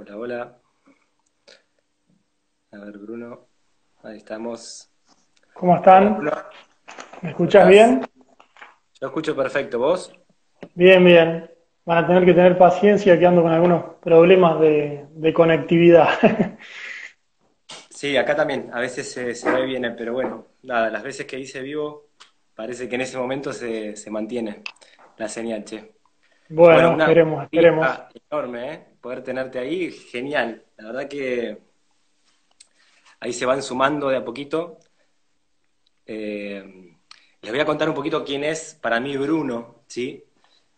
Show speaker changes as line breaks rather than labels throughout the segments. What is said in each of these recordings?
Hola, hola. A ver, Bruno. Ahí estamos.
¿Cómo están? ¿Me escuchas bien?
Yo escucho perfecto. ¿Vos?
Bien, bien. Van a tener que tener paciencia que ando con algunos problemas de, conectividad.
Sí, acá también. A veces se, se ve bien, pero bueno, nada, las veces que hice vivo, parece que en ese momento se, se mantiene la señal, che.
Bueno, esperemos, esperemos.
Enorme, ¿eh? Poder tenerte ahí, genial. La verdad que ahí se van sumando de a poquito. Eh, les voy a contar un poquito quién es para mí Bruno, ¿sí?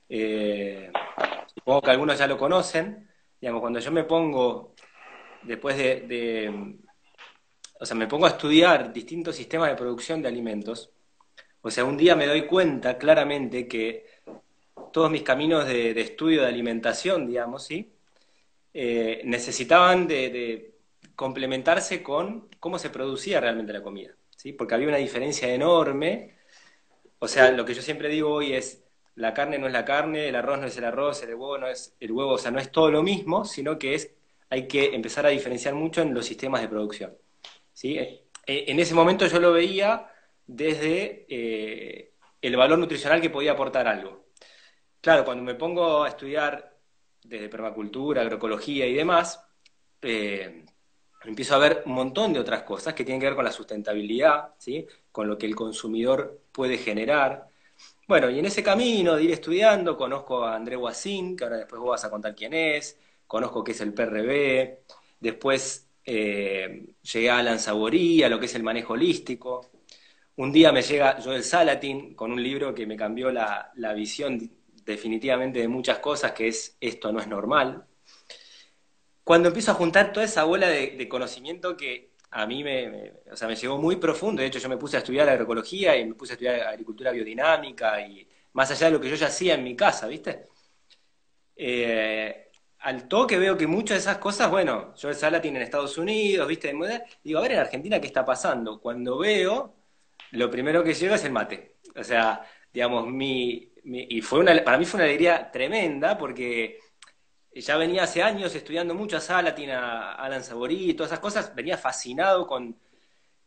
Eh, supongo que algunos ya lo conocen. Digamos, cuando yo me pongo, después de, de, o sea, me pongo a estudiar distintos sistemas de producción de alimentos, o sea, un día me doy cuenta claramente que todos mis caminos de, estudio de alimentación, digamos, ¿sí? Eh, necesitaban de, complementarse con cómo se producía realmente la comida, ¿sí? Porque había una diferencia enorme. O sea, lo que yo siempre digo hoy es, la carne no es la carne, el arroz no es el arroz, el huevo no es el huevo, o sea, no es todo lo mismo, sino que es, hay que empezar a diferenciar mucho en los sistemas de producción. ¿sí? Eh, en ese momento yo lo veía desde eh, el valor nutricional que podía aportar algo. Claro, cuando me pongo a estudiar desde permacultura, agroecología y demás, eh, empiezo a ver un montón de otras cosas que tienen que ver con la sustentabilidad, ¿sí? con lo que el consumidor puede generar. Bueno, y en ese camino de ir estudiando, conozco a André Guasín, que ahora después vos vas a contar quién es, conozco qué es el PRB, después eh, llegué a Alan Saborí, a lo que es el manejo holístico. Un día me llega Joel Salatin con un libro que me cambió la, la visión definitivamente de muchas cosas, que es esto no es normal. Cuando empiezo a juntar toda esa bola de, conocimiento que a mí me, o sea, me llegó muy profundo, de hecho yo me puse a estudiar agroecología y me puse a estudiar agricultura biodinámica y más allá de lo que yo ya hacía en mi casa, ¿viste? Eh, al toque veo que muchas de esas cosas, bueno, yo el Salatin en Estados Unidos, ¿viste? Digo, a ver en Argentina qué está pasando. Cuando veo, lo primero que llega es el mate. O sea, digamos, mi, y fue una, para mí fue una alegría tremenda porque ya venía hace años estudiando mucho a Salatin, a Alan Saborí y todas esas cosas, venía fascinado con,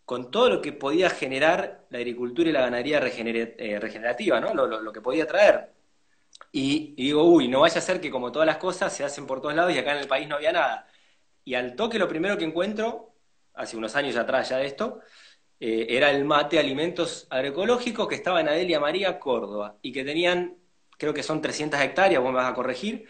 con todo lo que podía generar la agricultura y la ganadería eh, regenerativa, ¿no? Lo, que podía traer. Y, y, digo, uy, no vaya a ser que como todas las cosas se hacen por todos lados y acá en el país no había nada. Y al toque lo primero que encuentro, hace unos años atrás ya de esto, eh, era el mate alimentos agroecológicos que estaba en Adelia María, Córdoba, y que tenían, creo que son 300 hectáreas, vos me vas a corregir,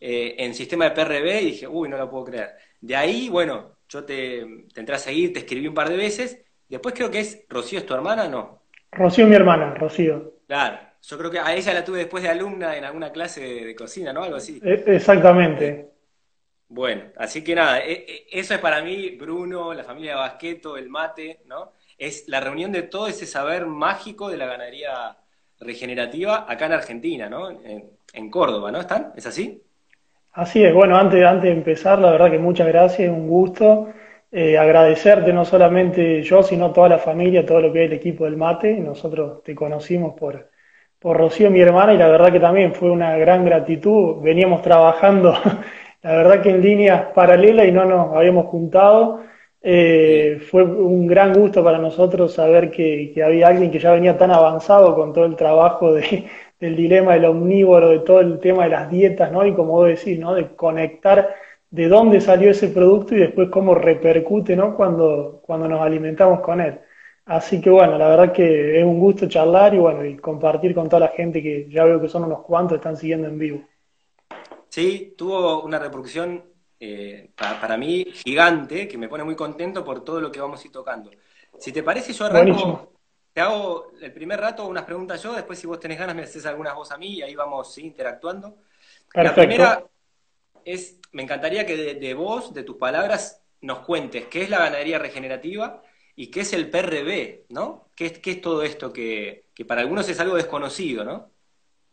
eh, en sistema de PRB, y dije, uy, no lo puedo creer. De ahí, bueno, yo te, entré a seguir, te escribí un par de veces, después creo que es, Rocío es tu hermana, ¿no?
Rocío es mi hermana, Rocío.
Claro, yo creo que a ella la tuve después de alumna en alguna clase de, cocina, ¿no? Algo así.
E, exactamente.
Bueno, así que nada, e, e, eso es para mí, Bruno, la familia de Basqueto, el mate, ¿no? Es la reunión de todo ese saber mágico de la ganadería regenerativa acá en Argentina, ¿no? En, Córdoba, ¿no? ¿Están? ¿Es así?
Así es, bueno, antes, antes de empezar, la verdad que muchas gracias, un gusto. Eh, agradecerte no solamente yo, sino toda la familia, todo lo que es el equipo del mate. Nosotros te conocimos por, por Rocío, mi hermana, y la verdad que también fue una gran gratitud. Veníamos trabajando, la verdad que en líneas paralelas y no nos habíamos juntado. Eh, fue un gran gusto para nosotros saber que, había alguien que ya venía tan avanzado con todo el trabajo de, del dilema del omnívoro, de todo el tema de las dietas, ¿no? Y como vos decís, ¿no? De conectar de dónde salió ese producto y después cómo repercute, ¿no? Cuando, cuando nos alimentamos con él. Así que bueno, la verdad que es un gusto charlar y bueno, y compartir con toda la gente que ya veo que son unos cuantos, están siguiendo en vivo.
Sí, tuvo una reproducción eh, para, mí gigante, que me pone muy contento por todo lo que vamos a ir tocando. Si te parece, yo arranco, te hago el primer rato unas preguntas yo, después si vos tenés ganas me haces algunas vos a mí y ahí vamos interactuando. La primera es, me encantaría que de, vos, de tus palabras, nos cuentes qué es la ganadería regenerativa y qué es el PRB, ¿no? ¿Qué es, qué es todo esto que, que, para algunos es algo desconocido, ¿no?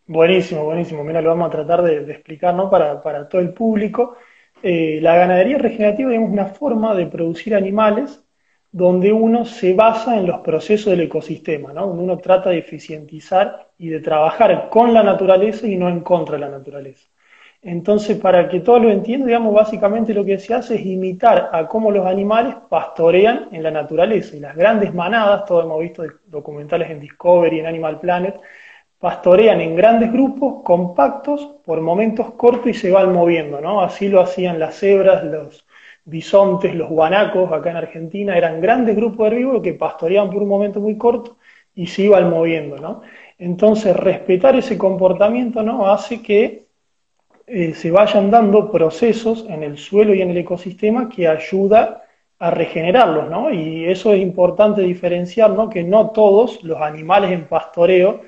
Buenísimo, buenísimo. Mira, lo vamos a tratar de, explicar, ¿no? Para, para todo el público. Eh, la ganadería regenerativa es una forma de producir animales donde uno se basa en los procesos del ecosistema, ¿no? donde uno trata de eficientizar y de trabajar con la naturaleza y no en contra de la naturaleza. Entonces, para que todos lo entiendan, digamos, básicamente lo que se hace es imitar a cómo los animales pastorean en la naturaleza. Y las grandes manadas, todos hemos visto documentales en Discovery, en Animal Planet, pastorean en grandes grupos, compactos, por momentos cortos y se van moviendo, ¿no? Así lo hacían las cebras, los bisontes, los guanacos, acá en Argentina, eran grandes grupos de herbívoros que pastoreaban por un momento muy corto y se iban moviendo, ¿no? Entonces, respetar ese comportamiento, ¿no? Hace que eh, se vayan dando procesos en el suelo y en el ecosistema que ayuda a regenerarlos, ¿no? Y eso es importante diferenciar, ¿no? Que no todos los animales en pastoreo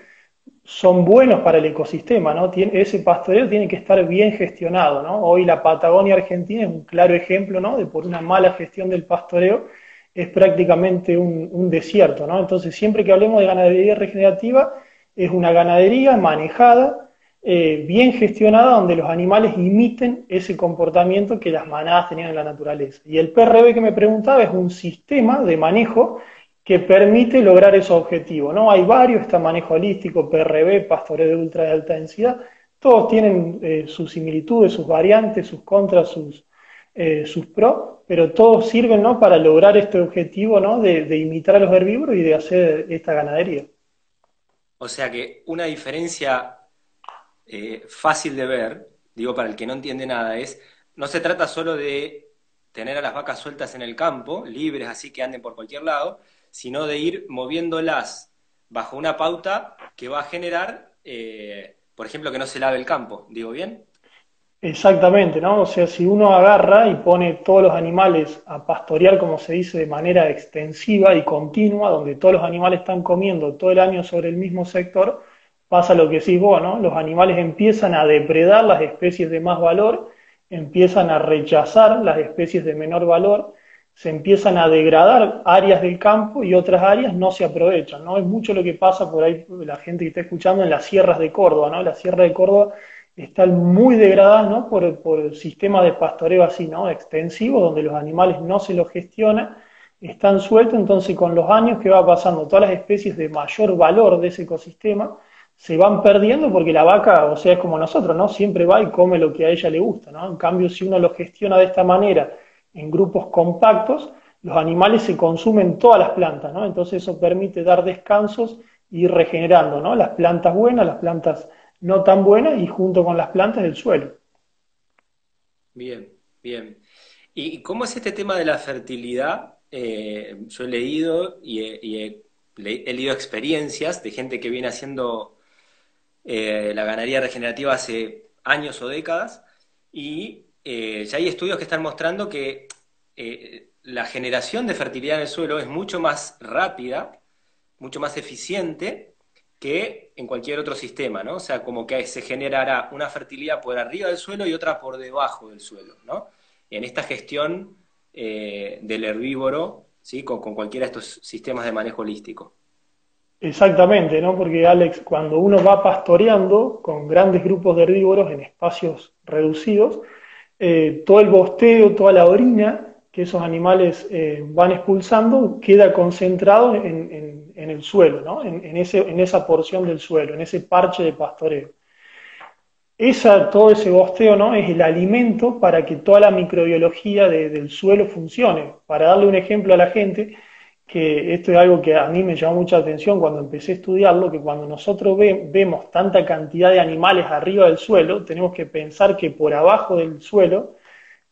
son buenos para el ecosistema, ¿no? ese pastoreo tiene que estar bien gestionado, ¿no? Hoy la Patagonia Argentina es un claro ejemplo, ¿no? De por una mala gestión del pastoreo es prácticamente un, desierto, ¿no? Entonces siempre que hablemos de ganadería regenerativa es una ganadería manejada, eh, bien gestionada, donde los animales imiten ese comportamiento que las manadas tenían en la naturaleza. Y el PRB que me preguntaba es un sistema de manejo que permite lograr esos objetivos. ¿no? Hay varios, está manejo holístico, PRB, pastoreo de ultra de alta densidad, todos tienen eh, sus similitudes, sus variantes, sus contras, sus, eh, sus pros, pero todos sirven ¿no? para lograr este objetivo ¿no? de, imitar a los herbívoros y de hacer esta ganadería.
O sea que una diferencia eh, fácil de ver, digo para el que no entiende nada, es, no se trata solo de tener a las vacas sueltas en el campo, libres así que anden por cualquier lado, sino de ir moviéndolas bajo una pauta que va a generar, eh, por ejemplo, que no se lave el campo. ¿Digo bien?
Exactamente, ¿no? O sea, si uno agarra y pone todos los animales a pastorear, como se dice, de manera extensiva y continua, donde todos los animales están comiendo todo el año sobre el mismo sector, pasa lo que decís vos, ¿no? Los animales empiezan a depredar las especies de más valor, empiezan a rechazar las especies de menor valor, se empiezan a degradar áreas del campo y otras áreas no se aprovechan, ¿no? Es mucho lo que pasa por ahí, la gente que está escuchando en las sierras de Córdoba, ¿no? La sierra de Córdoba están muy degradadas, ¿no? Por, por el sistema de pastoreo así, ¿no? Extensivo, donde los animales no se los gestionan, están sueltos, entonces con los años que va pasando, todas las especies de mayor valor de ese ecosistema se van perdiendo porque la vaca, o sea, es como nosotros, ¿no? Siempre va y come lo que a ella le gusta, ¿no? En cambio, si uno lo gestiona de esta manera, en grupos compactos, los animales se consumen todas las plantas, ¿no? Entonces eso permite dar descansos y ir regenerando, ¿no? Las plantas buenas, las plantas no tan buenas y junto con las plantas del suelo.
Bien, bien. ¿Y cómo es este tema de la fertilidad? Eh, yo he leído y, he, leído experiencias de gente que viene haciendo eh, la ganadería regenerativa hace años o décadas y eh, ya hay estudios que están mostrando que eh, la generación de fertilidad en el suelo es mucho más rápida, mucho más eficiente que en cualquier otro sistema, ¿no? O sea, como que se generará una fertilidad por arriba del suelo y otra por debajo del suelo, ¿no? En esta gestión eh, del herbívoro, ¿sí? Con, con cualquiera de estos sistemas de manejo holístico.
Exactamente, ¿no? Porque Alex, cuando uno va pastoreando con grandes grupos de herbívoros en espacios reducidos, eh, todo el bosteo, toda la orina que esos animales eh, van expulsando queda concentrado en, el suelo, ¿no? en, esa porción del suelo, en ese parche de pastoreo. Esa, todo ese bosteo ¿no? es el alimento para que toda la microbiología del suelo funcione. Para darle un ejemplo a la gente, que esto es algo que a mí me llamó mucha atención cuando empecé a estudiarlo, que cuando nosotros vemos tanta cantidad de animales arriba del suelo, tenemos que pensar que por abajo del suelo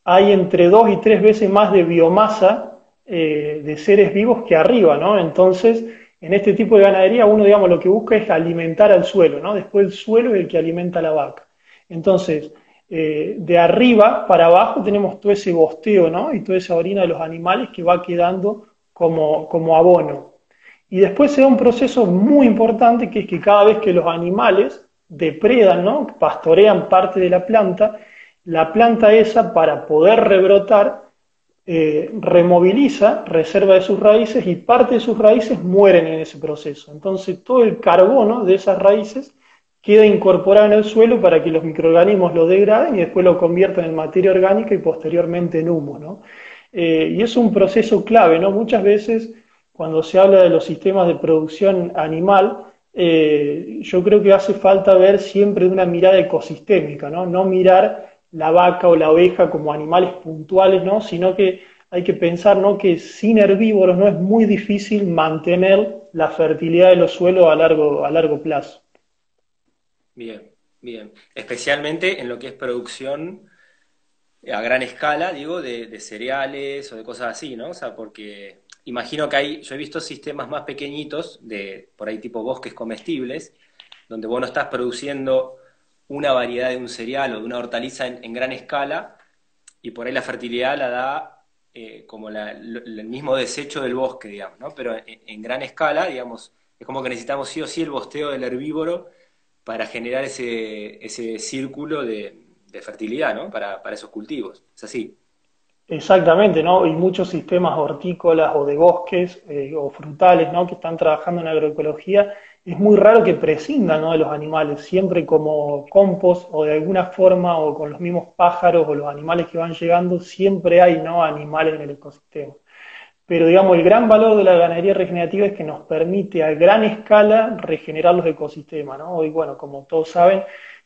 hay entre dos y tres veces más de biomasa eh, de seres vivos que arriba, ¿no? Entonces, en este tipo de ganadería uno, digamos, lo que busca es alimentar al suelo, ¿no? Después el suelo es el que alimenta a la vaca. Entonces, eh, de arriba para abajo tenemos todo ese bosteo, ¿no? Y toda esa orina de los animales que va quedando como, como abono. Y después se da un proceso muy importante que es que cada vez que los animales depredan, ¿no? pastorean parte de la planta, la planta esa para poder rebrotar eh, removiliza, reserva de sus raíces y parte de sus raíces mueren en ese proceso. Entonces todo el carbono de esas raíces queda incorporado en el suelo para que los microorganismos lo degraden y después lo conviertan en materia orgánica y posteriormente en humo. ¿no? Eh, y es un proceso clave, ¿no? Muchas veces cuando se habla de los sistemas de producción animal, eh, yo creo que hace falta ver siempre una mirada ecosistémica, ¿no? No mirar la vaca o la oveja como animales puntuales, ¿no? Sino que hay que pensar, ¿no? Que sin herbívoros no es muy difícil mantener la fertilidad de los suelos a largo, a largo plazo.
Bien, bien. Especialmente en lo que es producción a gran escala, digo, de, cereales o de cosas así, ¿no? O sea, porque imagino que hay, yo he visto sistemas más pequeñitos, de por ahí tipo bosques comestibles, donde vos no estás produciendo una variedad de un cereal o de una hortaliza en, gran escala, y por ahí la fertilidad la da eh, como el mismo desecho del bosque, digamos, ¿no? Pero en, gran escala, digamos, es como que necesitamos sí o sí el bosteo del herbívoro para generar ese, ese círculo de, fertilidad, ¿no? Para, para esos cultivos. Es así.
Exactamente, ¿no? Y muchos sistemas hortícolas o de bosques eh, o frutales, ¿no? Que están trabajando en agroecología, es muy raro que prescindan, ¿no? De los animales, siempre como compost o de alguna forma o con los mismos pájaros o los animales que van llegando, siempre hay, ¿no? Animales en el ecosistema. Pero digamos, el gran valor de la ganadería regenerativa es que nos permite a gran escala regenerar los ecosistemas, ¿no? Hoy, bueno, como todos saben,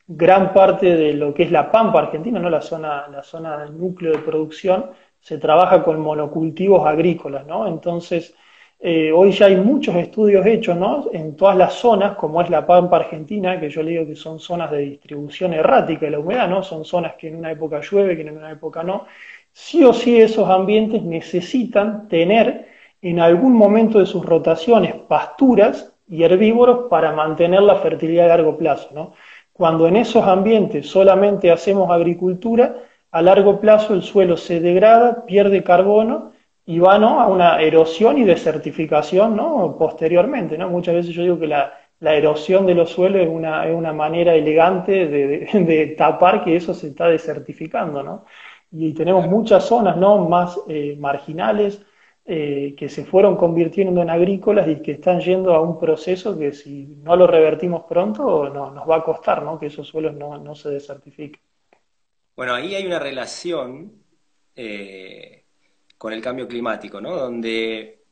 gran parte de lo que es la Pampa Argentina, ¿no? la, zona, la zona del núcleo de producción, se trabaja con monocultivos agrícolas, ¿no? Entonces, eh, hoy ya hay muchos estudios hechos, ¿no? En todas las zonas, como es la Pampa Argentina, que yo le digo que son zonas de distribución errática de la humedad, ¿no? Son zonas que en una época llueve, que en una época no. Sí o sí esos ambientes necesitan tener en algún momento de sus rotaciones pasturas y herbívoros para mantener la fertilidad a largo plazo, ¿no? Cuando en esos ambientes solamente hacemos agricultura, a largo plazo el suelo se degrada, pierde carbono y va a una erosión y desertificación ¿no? posteriormente. ¿no? Muchas veces yo digo que la, erosión de los suelos es una, es una manera elegante de, tapar que eso se está desertificando. ¿no? Y tenemos muchas zonas ¿no? más eh, marginales, eh, que se fueron convirtiendo en agrícolas y que están yendo a un proceso que si no lo revertimos pronto no, nos va a costar ¿no? que esos suelos no, se desertifiquen.
Bueno, ahí hay una relación eh, con el cambio climático, ¿no? Donde,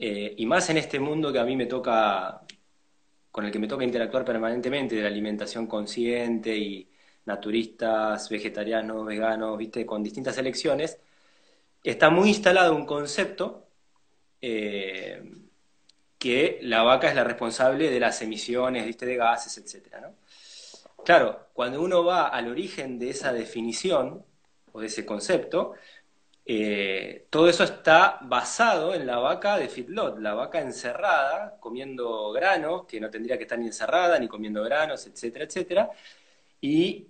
eh, y más en este mundo que a mí me toca, con el que me toca interactuar permanentemente, de la alimentación consciente y naturistas, vegetarianos, veganos, viste, con distintas elecciones, está muy instalado un concepto eh, que la vaca es la responsable de las emisiones de gases, etc. Claro, cuando uno va al origen de esa definición o de ese concepto, eh, todo eso está basado en la vaca de feedlot, la vaca encerrada, comiendo granos, que no tendría que estar ni encerrada, ni comiendo granos, etcétera, etcétera. Y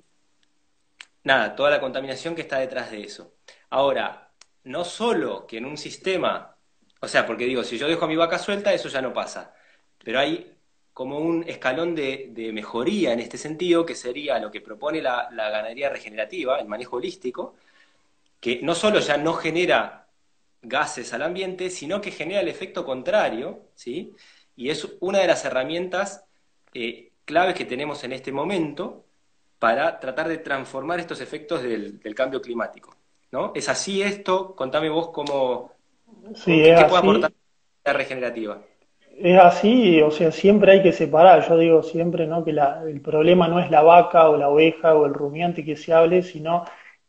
nada, toda la contaminación que está detrás de eso. Ahora, no solo que en un sistema, o sea, porque digo, si yo dejo a mi vaca suelta, eso ya no pasa, pero hay como un escalón de, mejoría en este sentido, que sería lo que propone la, ganadería regenerativa, el manejo holístico, que no solo ya no genera gases al ambiente, sino que genera el efecto contrario, ¿sí? Y es una de las herramientas eh, claves que tenemos en este momento para tratar de transformar estos efectos del cambio climático. ¿No? ¿Es así esto? Contame vos cómo,
sí, qué puede
aportar la regenerativa.
Es así, o sea, siempre hay que separar. Yo digo siempre ¿no? que el problema no es la vaca o la oveja o el rumiante que se hable, sino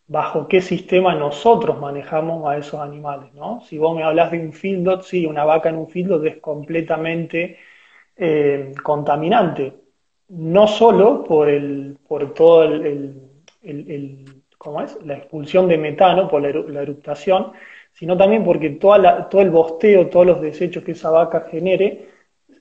bajo qué sistema nosotros manejamos a esos animales. ¿no? Si vos me hablas de un fieldot, sí, una vaca en un fieldot es completamente eh, contaminante. No solo por, el, por todo el ¿cómo es? La expulsión de metano por la, la eruptación, sino también porque todo el bosteo, todos los desechos que esa vaca genere,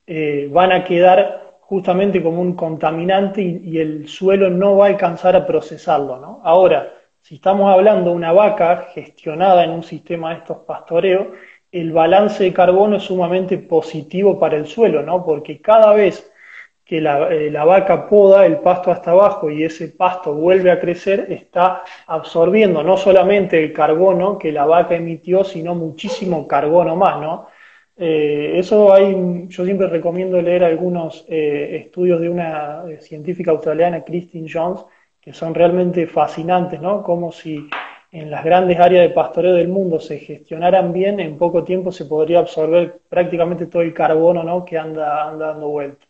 eh, van a quedar justamente como un contaminante y, el suelo no va a alcanzar a procesarlo, ¿no? Ahora, si estamos hablando de una vaca gestionada en un sistema de estos pastoreos, el balance de carbono es sumamente positivo para el suelo, ¿no? Porque cada vez que eh, la, vaca poda el pasto hasta abajo y ese pasto vuelve a crecer, está absorbiendo no solamente el carbono que la vaca emitió, sino muchísimo carbono más, ¿no? Eh, eso hay, yo siempre recomiendo leer algunos eh, estudios de una científica australiana, Christine Jones, que son realmente fascinantes, ¿no? Como si en las grandes áreas de pastoreo del mundo se gestionaran bien, en poco tiempo se podría absorber prácticamente todo el carbono, ¿no? Que anda, anda dando vuelta.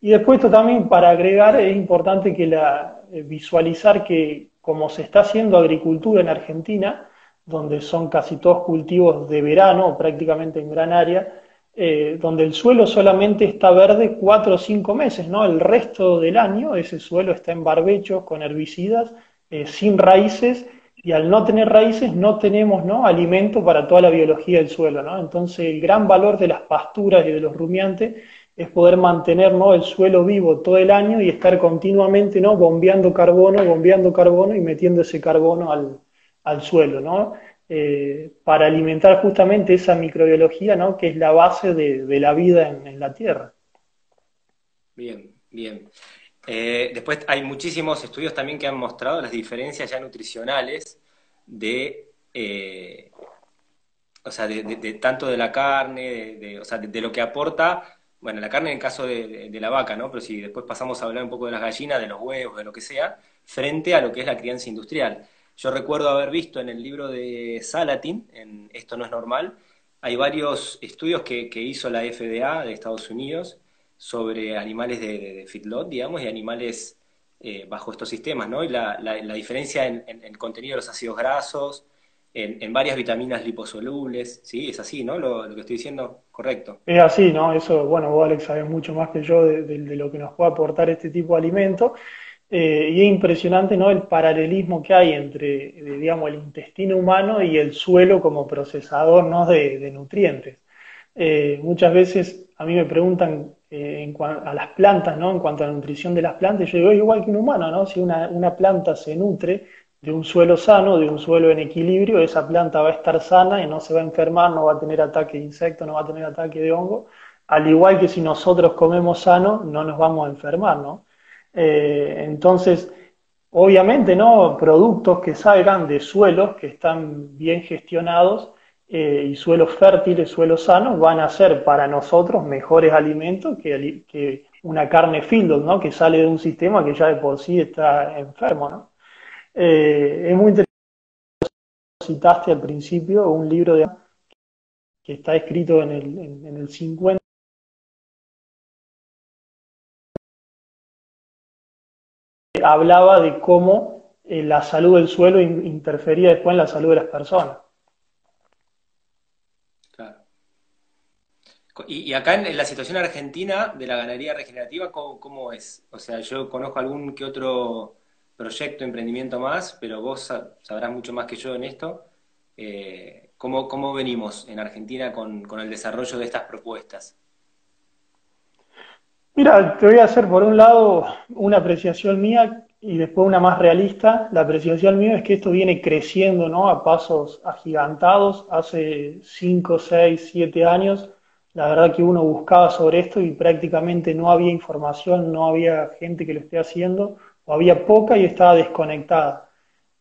Y después esto también para agregar es importante que eh, visualizar que como se está haciendo agricultura en Argentina, donde son casi todos cultivos de verano, prácticamente en gran área, eh, donde el suelo solamente está verde cuatro o cinco meses, ¿no? El resto del año ese suelo está en barbechos, con herbicidas, eh, sin raíces, y al no tener raíces no tenemos ¿no? alimento para toda la biología del suelo. Entonces el gran valor de las pasturas y de los rumiantes es poder mantener ¿no? el suelo vivo todo el año y estar continuamente ¿no? bombeando carbono, bombeando carbono y metiendo ese carbono al, al suelo, ¿no? Eh, para alimentar justamente esa microbiología, ¿no? que es la base de, la vida en, la Tierra.
Bien, bien. Eh, después hay muchísimos estudios también que han mostrado las diferencias ya nutricionales de, eh, o sea, de, tanto de la carne, de, o sea, de, lo que aporta, bueno, la carne en el caso de, la vaca, ¿no? Pero si después pasamos a hablar un poco de las gallinas, de los huevos, de lo que sea, frente a lo que es la crianza industrial. Yo recuerdo haber visto en el libro de Salatin, en Esto no es normal, hay varios estudios que, hizo la FDA de Estados Unidos sobre animales de, feedlot, digamos, y animales eh, bajo estos sistemas, ¿no? Y la, diferencia en, el contenido de los ácidos grasos, en, varias vitaminas liposolubles, ¿sí? Es así, ¿no? Lo, que estoy diciendo, correcto.
Es así, ¿no? Eso, bueno, vos Alex sabes mucho más que yo de, lo que nos puede aportar este tipo de alimento. Eh, y es impresionante ¿no? el paralelismo que hay entre eh, digamos, el intestino humano y el suelo como procesador ¿no? de, nutrientes. Eh, muchas veces a mí me preguntan a las plantas, ¿no? en cuanto a la nutrición de las plantas, yo digo, es igual que un humano, ¿no? si una, una planta se nutre de un suelo sano, de un suelo en equilibrio, esa planta va a estar sana y no se va a enfermar, no va a tener ataque de insecto, no va a tener ataque de hongo, al igual que si nosotros comemos sano, no nos vamos a enfermar, ¿no? Eh, entonces, obviamente, ¿no? Productos que salgan de suelos que están bien gestionados eh, y suelos fértiles, suelos sanos, van a ser para nosotros mejores alimentos que, que una carne field, ¿no? Que sale de un sistema que ya de por sí está enfermo, ¿no? Eh, es muy interesante, citaste al principio un libro de que está escrito en el, en el 50 hablaba de cómo eh, la salud del suelo interfería después en la salud de las personas.
Claro. Y, acá en, la situación argentina de la ganadería regenerativa, ¿cómo, es? O sea, yo conozco algún que otro proyecto, emprendimiento más, pero vos sabrás mucho más que yo en esto. Eh, ¿cómo, venimos en Argentina con, con el desarrollo de estas propuestas?
Mira, te voy a hacer por un lado una apreciación mía y después una más realista. La apreciación mía es que esto viene creciendo ¿no? a pasos agigantados. Hace 5, 6, 7 años, la verdad que uno buscaba sobre esto y prácticamente no había información, no había gente que lo esté haciendo, había poca y estaba desconectada.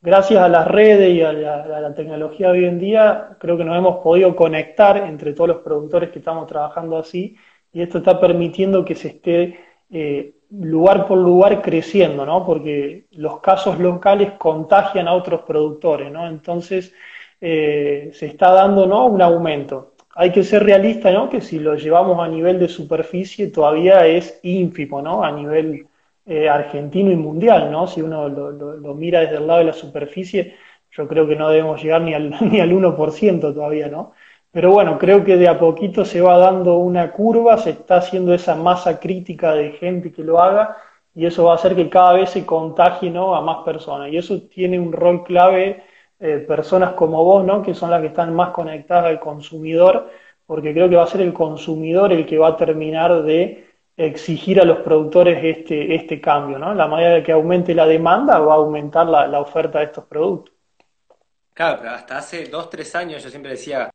Gracias a las redes y a la, a la tecnología de hoy en día, creo que nos hemos podido conectar entre todos los productores que estamos trabajando así y esto está permitiendo que se esté eh, lugar por lugar creciendo, ¿no? Porque los casos locales contagian a otros productores, ¿no? Entonces eh, se está dando, ¿no? Un aumento. Hay que ser realista, ¿no? Que si lo llevamos a nivel de superficie todavía es ínfimo, ¿no? A nivel eh, argentino y mundial, ¿no? Si uno lo, mira desde el lado de la superficie, yo creo que no debemos llegar ni al, ni al 1% todavía, ¿no? Pero bueno, creo que de a poquito se va dando una curva, se está haciendo esa masa crítica de gente que lo haga y eso va a hacer que cada vez se contagie ¿no? a más personas. Y eso tiene un rol clave eh, personas como vos, ¿no? que son las que están más conectadas al consumidor, porque creo que va a ser el consumidor el que va a terminar de exigir a los productores este, este cambio. ¿no? La manera que aumente la demanda va a aumentar la, la oferta de estos productos.
Claro, pero hasta hace dos, tres años yo siempre decía,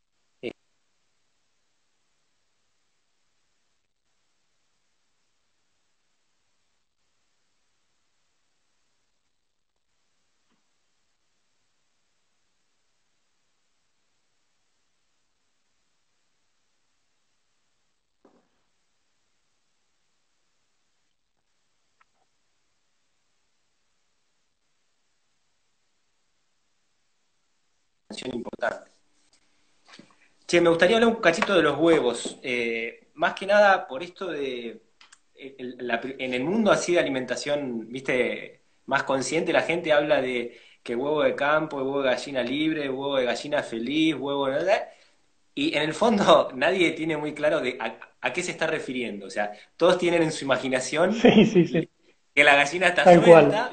importante. Che, me gustaría hablar un cachito de los huevos. Eh, más que nada por esto de, en el mundo así de alimentación, viste, más consciente, la gente habla de que huevo de campo, huevo de gallina libre, huevo de gallina feliz, huevo de... Y en el fondo nadie tiene muy claro de a, qué se está refiriendo. O sea, todos tienen en su imaginación que la gallina está suelta,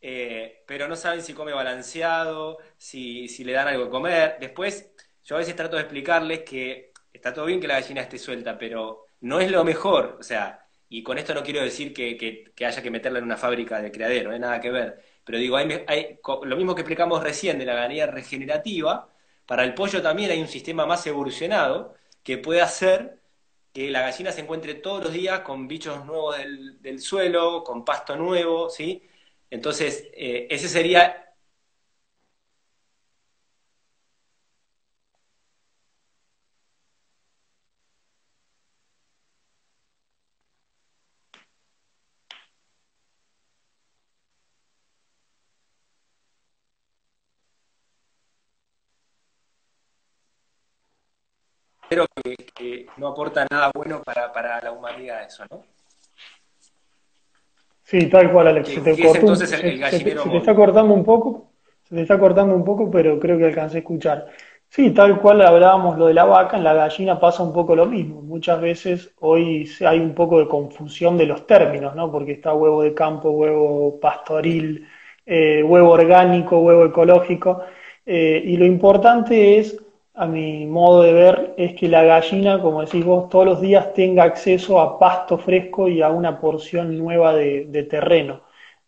eh, pero no saben si come balanceado, si, si le dan algo de comer. Después, yo a veces trato de explicarles que está todo bien que la gallina esté suelta, pero no es lo mejor. O sea, y con esto no quiero decir que, haya que meterla en una fábrica de criadero, no hay nada que ver. Pero digo, hay, lo mismo que explicamos recién de la ganadería regenerativa, para el pollo también hay un sistema más evolucionado que puede hacer que la gallina se encuentre todos los días con bichos nuevos del, suelo, con pasto nuevo, ¿sí? Entonces, eh, ese sería Pero que, no aporta nada bueno para, para la humanidad eso, ¿no?
Sí, tal cual, Alex. Se te, está cortando un poco, se te está cortando un poco, pero creo que alcancé a escuchar. Sí, tal cual hablábamos lo de la vaca, en la gallina pasa un poco lo mismo. Muchas veces hoy hay un poco de confusión de los términos, ¿no? Porque está huevo de campo, huevo pastoril, eh, huevo orgánico, huevo ecológico. Eh, y lo importante es a mi modo de ver, es que la gallina, como decís vos, todos los días tenga acceso a pasto fresco y a una porción nueva de, terreno.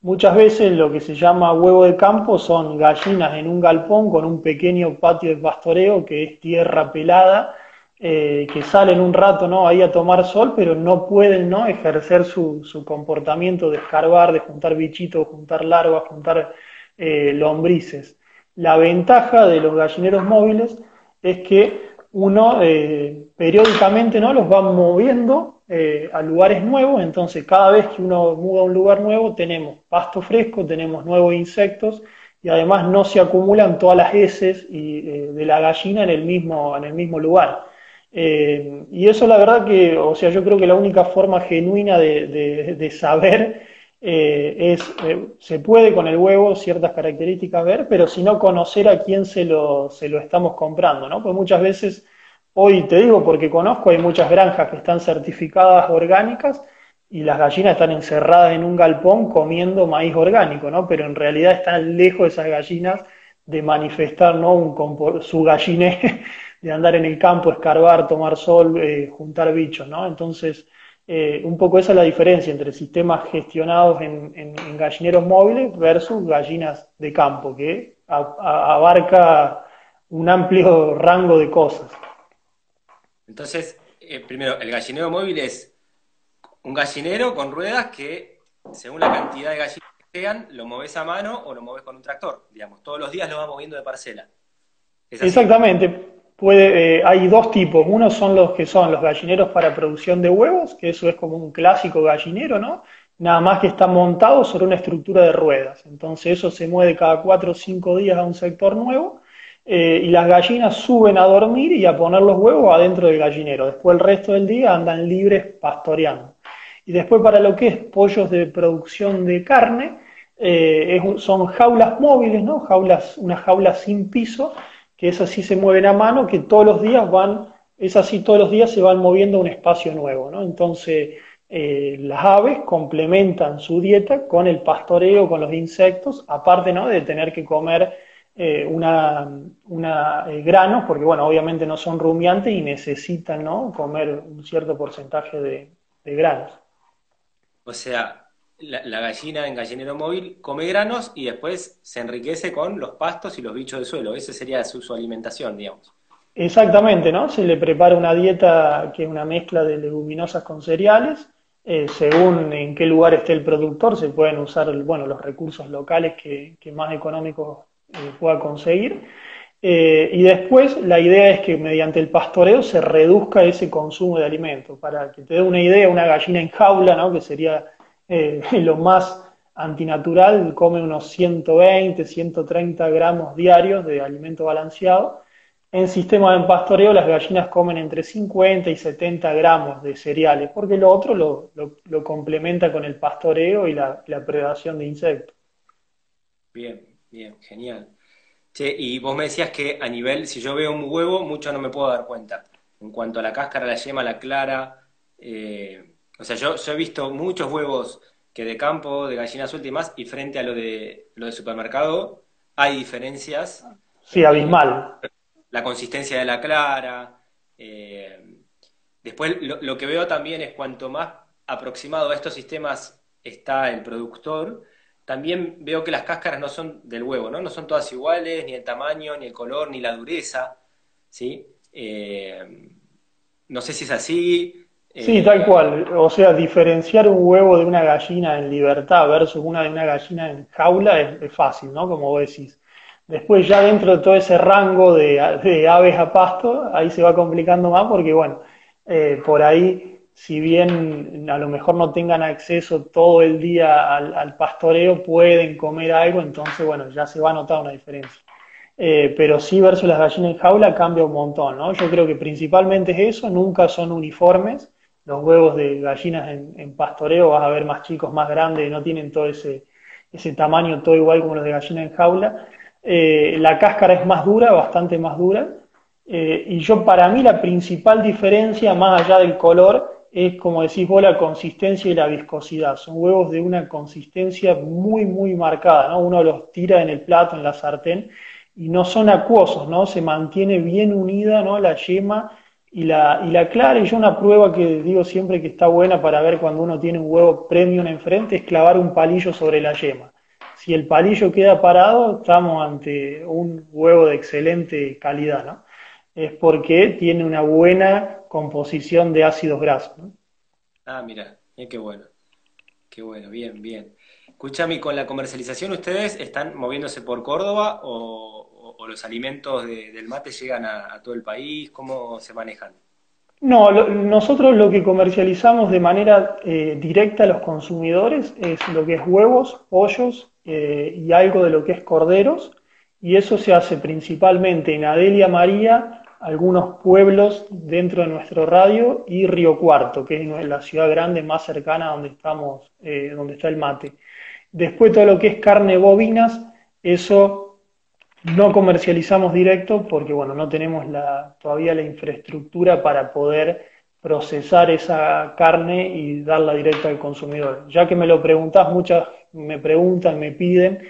Muchas veces lo que se llama huevo de campo son gallinas en un galpón con un pequeño patio de pastoreo que es tierra pelada, eh, que salen un rato ¿no? ahí a tomar sol, pero no pueden ¿no? ejercer su, comportamiento de escarbar, de juntar bichitos, juntar larvas, juntar eh, lombrices. La ventaja de los gallineros móviles es que uno eh, periódicamente ¿no? los va moviendo eh, a lugares nuevos, entonces cada vez que uno muda a un lugar nuevo tenemos pasto fresco, tenemos nuevos insectos y además no se acumulan todas las heces eh, de la gallina en el mismo, en el mismo lugar. y eso la verdad que, o sea, yo creo que la única forma genuina de, de saber eh, es, eh, se puede con el huevo ciertas características ver, pero si no conocer a quién se lo, se lo estamos comprando, ¿no? Pues muchas veces, hoy te digo porque conozco, hay muchas granjas que están certificadas orgánicas y las gallinas están encerradas en un galpón comiendo maíz orgánico, ¿no? Pero en realidad están lejos esas gallinas de manifestar, ¿no? Un, su galliné de andar en el campo, escarbar, tomar sol, eh, juntar bichos, ¿no? Entonces, eh, un poco esa es la diferencia entre sistemas gestionados en, gallineros móviles versus gallinas de campo, que abarca un amplio rango de cosas.
Entonces, eh, primero, el gallinero móvil es un gallinero con ruedas que, según la cantidad de gallinas que sean, lo moves a mano o lo mueves con un tractor, digamos. Todos los días lo vas moviendo de parcela.
Exactamente. Eh, hay dos tipos. Uno son los que son los gallineros para producción de huevos, que eso es como un clásico gallinero, ¿no? Nada más que está montado sobre una estructura de ruedas. Entonces eso se mueve cada cuatro o cinco días a un sector nuevo eh, y las gallinas suben a dormir y a poner los huevos adentro del gallinero. Después el resto del día andan libres pastoreando. Y después para lo que es pollos de producción de carne, eh, son jaulas móviles, ¿no? Jaulas, unas jaulas sin piso que esas sí se mueven a mano, que todos los días van, esas sí todos los días se van moviendo a un espacio nuevo, ¿no? Entonces, eh, las aves complementan su dieta con el pastoreo, con los insectos, aparte, ¿no? De tener que comer eh, una, una eh, granos, porque, bueno, obviamente no son rumiantes y necesitan, ¿no? Comer un cierto porcentaje de, de granos.
O sea, la, gallina en gallinero móvil come granos y después se enriquece con los pastos y los bichos del suelo. Esa sería su, alimentación, digamos.
Exactamente, ¿no? Se le prepara una dieta que es una mezcla de leguminosas con cereales. Eh, según en qué lugar esté el productor, se pueden usar bueno, los recursos locales que, más económicos eh, pueda conseguir. Eh, y después la idea es que mediante el pastoreo se reduzca ese consumo de alimentos. Para que te dé una idea, una gallina en jaula, ¿no? que sería eh, lo más antinatural, come unos 120, 130 gramos diarios de alimento balanceado en sistema de pastoreo las gallinas comen entre 50 y 70 gramos de cereales, porque lo otro lo, complementa con el pastoreo y la, predación de insectos.
Bien, bien, genial. y vos me decías que a nivel, si yo veo un huevo, mucho no me puedo dar cuenta. En cuanto a la cáscara, la yema, la clara, eh, o sea, yo, he visto muchos huevos que de campo, de gallinas últimas, y frente a lo de, lo de supermercado, hay diferencias.
Sí, abismal
la consistencia de la clara. Eh, después lo, que veo también es cuanto más aproximado a estos sistemas está el productor, también veo que las cáscaras no son del huevo, ¿no? No son todas iguales, ni el tamaño, ni el color, ni la dureza, ¿sí? Eh, no sé si es así.
Sí, eh, tal cual. O sea, diferenciar un huevo de una gallina en libertad versus una de una gallina en jaula es, es fácil, ¿no? Como vos decís. Después ya dentro de todo ese rango de, aves a pasto, ahí se va complicando más porque, bueno, eh, por ahí, si bien a lo mejor no tengan acceso todo el día al, pastoreo, pueden comer algo, entonces, bueno, ya se va a notar una diferencia. Eh, pero sí versus las gallinas en jaula cambia un montón, ¿no? Yo creo que principalmente es eso, nunca son uniformes. Los huevos de gallinas en, pastoreo vas a ver más chicos, más grandes, no tienen todo ese, ese tamaño todo igual como los de gallina en jaula eh, la cáscara es más dura, bastante más dura. Eh, y yo, para mí, la principal diferencia, más allá del color, es, como decís vos, la consistencia y la viscosidad. Son huevos de una consistencia muy, muy marcada, ¿no? Uno los tira en el plato, en la sartén, y no son acuosos, ¿no? Se mantiene bien unida, ¿no? La yema y la, y la clara. Y yo una prueba que digo siempre que está buena para ver cuando uno tiene un huevo premium enfrente es clavar un palillo sobre la yema si el palillo queda parado, estamos ante un huevo de excelente calidad, ¿no? Es porque tiene una buena composición de ácidos grasos, ¿no?
Ah, mira, qué bueno. Qué bueno, bien, bien. Escúchame, ¿con la comercialización ustedes están moviéndose por Córdoba o, los alimentos del mate llegan a, todo el país? ¿Cómo se manejan?
No, nosotros lo que comercializamos de manera eh, directa a los consumidores es lo que es huevos, pollos, eh, y algo de lo que es corderos, y eso se hace principalmente en Adelia María, algunos pueblos dentro de nuestro radio, y Río Cuarto, que es la ciudad grande más cercana donde estamos, eh, donde está el mate. Después todo lo que es carne bovinas, eso no comercializamos directo porque bueno, no tenemos la, todavía la infraestructura para poder procesar esa carne y darla directa al consumidor. Ya que me lo preguntás, muchas me preguntan, me piden,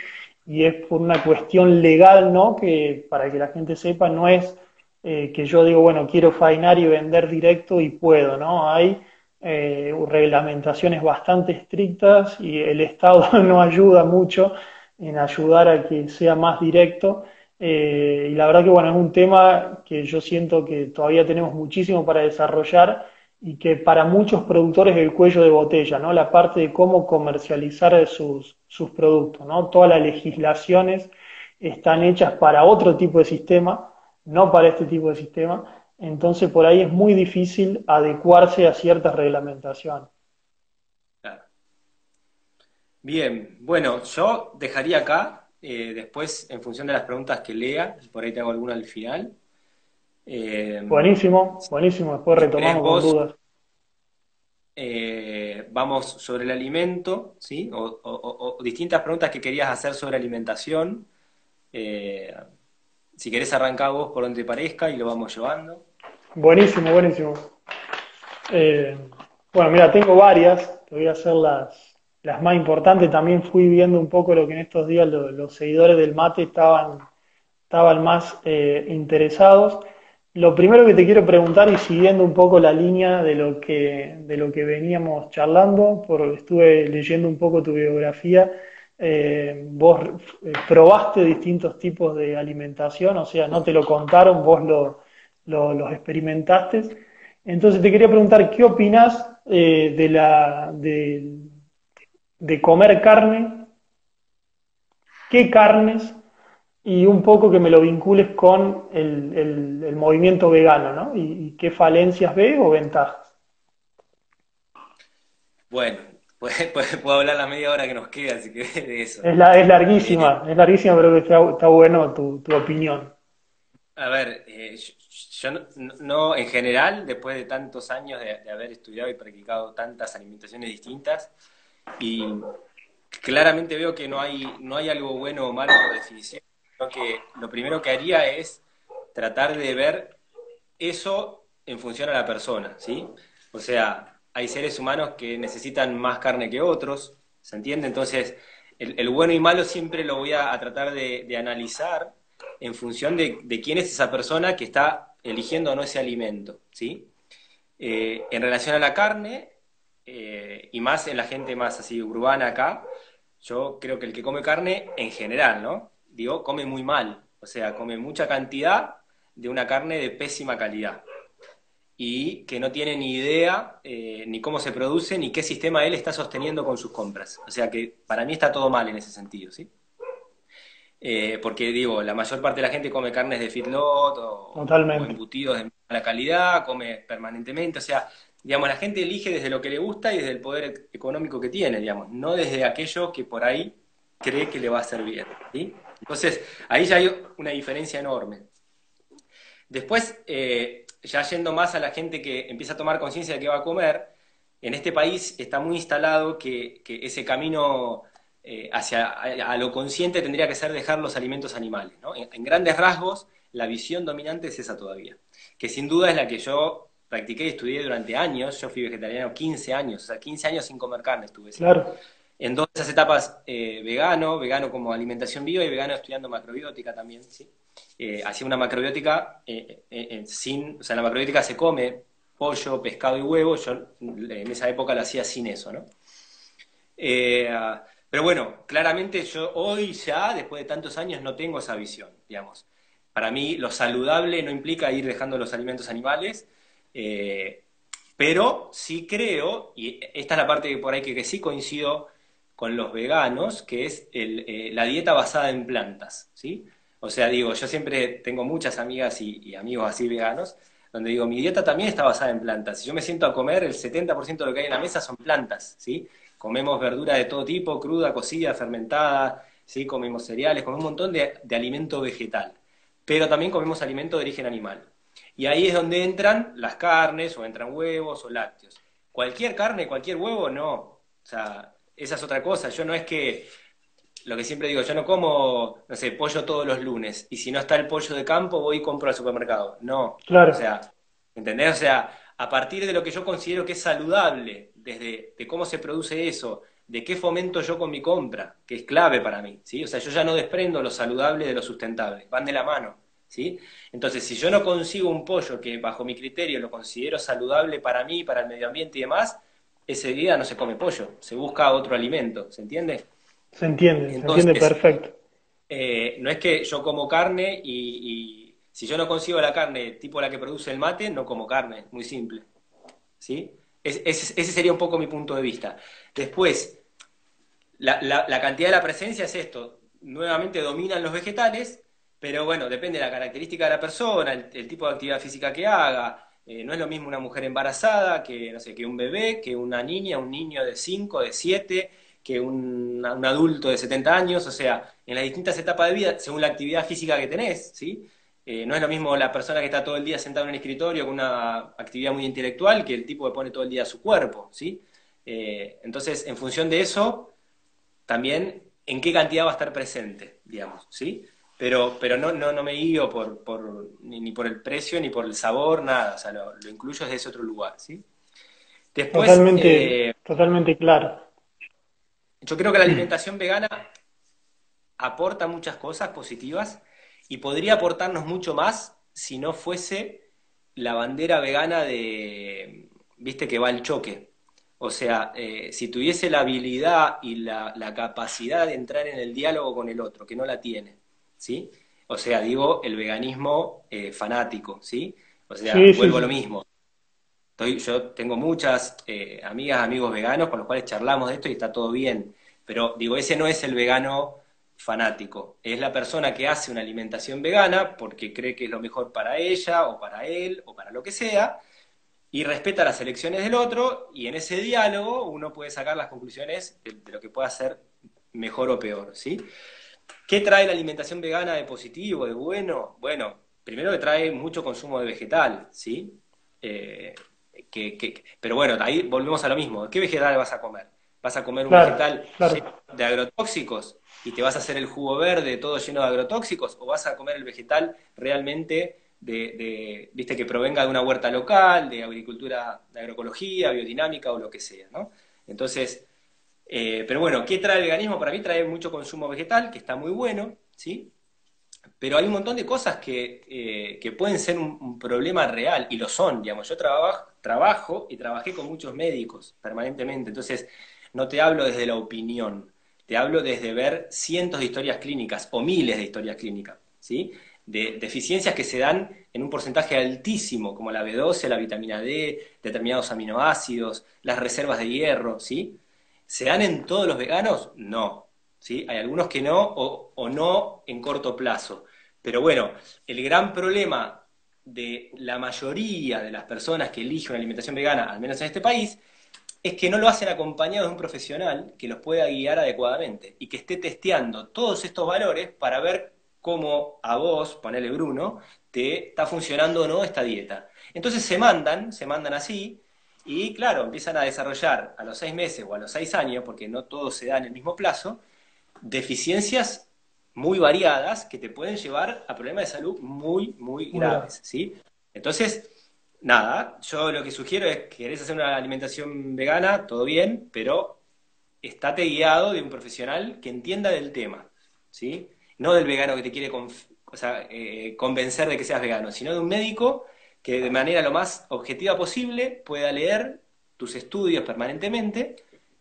y es por una cuestión legal, ¿no? Que para que la gente sepa, no es eh, que yo digo, bueno, quiero fainar y vender directo y puedo, ¿no? Hay eh, reglamentaciones bastante estrictas y el Estado no ayuda mucho en ayudar a que sea más directo. Eh, y la verdad que, bueno, es un tema que yo siento que todavía tenemos muchísimo para desarrollar y que para muchos productores es el cuello de botella, ¿no? La parte de cómo comercializar sus, sus productos, ¿no? Todas las legislaciones están hechas para otro tipo de sistema, no para este tipo de sistema, entonces por ahí es muy difícil adecuarse a ciertas reglamentaciones.
Bien, bueno, yo dejaría acá, eh, después en función de las preguntas que lea, por ahí te hago alguna al final,
eh, buenísimo, buenísimo. Después retomamos con dudas.
Eh, vamos sobre el alimento, ¿sí? O, distintas preguntas que querías hacer sobre alimentación. Si querés arrancar vos por donde te parezca y lo vamos llevando.
Buenísimo, buenísimo. bueno, mira, tengo varias, te voy a hacer las, las más importantes. También fui viendo un poco lo que en estos días los, seguidores del mate estaban, estaban más interesados. Lo primero que te quiero preguntar, y siguiendo un poco la línea de lo que, de lo que veníamos charlando, porque estuve leyendo un poco tu biografía, eh, vos eh, probaste distintos tipos de alimentación, o sea, no te lo contaron, vos lo, los experimentaste. Entonces te quería preguntar, ¿qué opinás eh, de, la, de, de comer carne? ¿Qué carnes y un poco que me lo vincules con el, movimiento vegano, ¿no? Y, qué falencias ve o ventajas.
Bueno, pues, pues, puedo hablar la media hora que nos queda, así que de eso.
Es, la, es larguísima, es larguísima, pero está, está bueno tu, opinión.
A ver, eh, yo, no, en general, después de tantos años de, haber estudiado y practicado tantas alimentaciones distintas, y claramente veo que no hay, no hay algo bueno o malo por definición, sino que lo primero que haría es tratar de ver eso en función a la persona, ¿sí? O sea, hay seres humanos que necesitan más carne que otros, ¿se entiende? Entonces, el, bueno y malo siempre lo voy a, tratar de analizar en función de, quién es esa persona que está eligiendo o no ese alimento, ¿sí? Eh, en relación a la carne, eh, y más en la gente más así urbana acá, yo creo que el que come carne en general, ¿no? Digo, come muy mal, o sea, come mucha cantidad de una carne de pésima calidad y que no tiene ni idea eh, ni cómo se produce ni qué sistema él está sosteniendo con sus compras. O sea que para mí está todo mal en ese sentido, ¿sí? Eh, porque digo, la mayor parte de la gente come carnes de feedlot o, o, embutidos de mala calidad, come permanentemente, o sea, digamos, la gente elige desde lo que le gusta y desde el poder económico que tiene, digamos, no desde aquello que por ahí cree que le va a hacer bien. Entonces, ahí ya hay una diferencia enorme. Después, eh, ya yendo más a la gente que empieza a tomar conciencia de qué va a comer, en este país está muy instalado que, que ese camino eh, hacia a, lo consciente tendría que ser dejar los alimentos animales. ¿no? En, grandes rasgos, la visión dominante es esa todavía, que sin duda es la que yo practiqué y estudié durante años. Yo fui vegetariano 15 años, o sea, 15 años sin comer carne estuve.
Claro.
En todas esas etapas, eh, vegano, vegano como alimentación viva y vegano estudiando macrobiótica también, ¿sí? Eh, hacía una macrobiótica sin, o sea, la macrobiótica se come pollo, pescado y huevo, yo en esa época lo hacía sin eso, ¿no? Pero bueno, claramente yo hoy ya, después de tantos años, no tengo esa visión, digamos. Para mí lo saludable no implica ir dejando los alimentos animales, eh, pero sí creo, y esta es la parte que por ahí que, sí coincido con los veganos, que es eh, la dieta basada en plantas, ¿sí? O sea, digo, yo siempre tengo muchas amigas y, amigos así veganos, donde digo, mi dieta también está basada en plantas. Si yo me siento a comer, el 70% de lo que hay en la mesa son plantas, ¿sí? comemos verdura de todo tipo, cruda, cocida, fermentada, ¿sí? comemos cereales, comemos un montón de, alimento vegetal, pero también comemos alimento de origen animal. Y ahí es donde entran las carnes, o entran huevos o lácteos. Cualquier carne, cualquier huevo, no. O sea, esa es otra cosa. Yo no es que, lo que siempre digo, yo no como, no sé, pollo todos los lunes, y si no está el pollo de campo, voy y compro al supermercado. No.
Claro.
O sea, ¿entendés? O sea, a partir de lo que yo considero que es saludable, desde de cómo se produce eso, de qué fomento yo con mi compra, que es clave para mí, ¿sí? O sea, yo ya no desprendo lo saludable de lo sustentable, van de la mano, ¿sí? Entonces, si yo no consigo un pollo que bajo mi criterio lo considero saludable para mí, para el medio ambiente y demás, ese día no se come pollo, se busca otro alimento, ¿se entiende?
Se entiende, se entiende perfecto.
Eh, no es que yo como carne y si yo no consigo la carne tipo la que produce el mate, no como carne, muy simple. ¿Sí? ese sería un poco mi punto de vista. Después, la, cantidad de la presencia es esto. Nuevamente dominan los vegetales, pero bueno, depende de la característica de la persona, el, tipo de actividad física que haga. Eh, no es lo mismo una mujer embarazada que, no sé, que un bebé, que una niña, un niño de 5, de 7, que un, adulto de 70 años. O sea, en las distintas etapas de vida, según la actividad física que tenés, ¿sí? Eh, no es lo mismo la persona que está todo el día sentada en un escritorio con una actividad muy intelectual que el tipo que pone todo el día su cuerpo, ¿sí? Eh, entonces, en función de eso, también en qué cantidad va a estar presente, digamos, ¿sí? Pero, pero no, no, no me guío por, por ni, por el precio ni por el sabor, nada, o sea, lo, incluyo desde ese otro lugar, ¿sí?
Después, totalmente, eh, totalmente claro.
Yo creo que la alimentación vegana aporta muchas cosas positivas, y podría aportarnos mucho más si no fuese la bandera vegana de, viste, que va al choque. O sea, eh, si tuviese la habilidad y la, capacidad de entrar en el diálogo con el otro, que no la tiene, ¿sí? O sea, digo, el veganismo eh, fanático, ¿sí? O sea, vuelvo a lo mismo. Estoy, yo tengo muchas eh, amigas, amigos veganos con los cuales charlamos de esto y está todo bien. Pero digo, ese no es el vegano fanático. Es la persona que hace una alimentación vegana porque cree que es lo mejor para ella o para él o para lo que sea y respeta las elecciones del otro y en ese diálogo uno puede sacar las conclusiones de, lo que pueda ser mejor o peor, ¿sí? ¿Qué trae la alimentación vegana de positivo, de bueno? Bueno, primero que trae mucho consumo de vegetal, ¿sí? Eh, que, pero bueno, ahí volvemos a lo mismo. ¿Qué vegetal vas a comer? ¿Vas a comer un vegetal de agrotóxicos y te vas a hacer el jugo verde todo lleno de agrotóxicos? ¿O vas a comer el vegetal realmente de, viste, que provenga de una huerta local, de agricultura, de agroecología, biodinámica o lo que sea, ¿no? Entonces, eh, pero bueno, ¿qué trae el veganismo? Para mí trae mucho consumo vegetal, que está muy bueno, ¿sí? Pero hay un montón de cosas que, eh, pueden ser un, problema real, y lo son, digamos. Yo trabajo, trabajo y trabajé con muchos médicos permanentemente, entonces no te hablo desde la opinión, te hablo desde ver cientos de historias clínicas o miles de historias clínicas, ¿sí? De deficiencias que se dan en un porcentaje altísimo, como la B12, la vitamina D, determinados aminoácidos, las reservas de hierro, ¿sí? ¿Se dan en todos los veganos? No, ¿sí? Hay algunos que no o, o no en corto plazo. Pero bueno, el gran problema de la mayoría de las personas que eligen una alimentación vegana, al menos en este país, es que no lo hacen acompañado de un profesional que los pueda guiar adecuadamente y que esté testeando todos estos valores para ver cómo a vos, ponele Bruno, te está funcionando o no esta dieta. Entonces se mandan, se mandan así, y claro, empiezan a desarrollar a los seis meses o a los seis años, porque no todo se da en el mismo plazo, deficiencias muy variadas que te pueden llevar a problemas de salud muy, muy graves, ¿sí? Entonces, nada, yo lo que sugiero es que querés hacer una alimentación vegana, todo bien, pero estate guiado de un profesional que entienda del tema, ¿sí? No del vegano que te quiere eh, convencer de que seas vegano, sino de un médico que de manera lo más objetiva posible pueda leer tus estudios permanentemente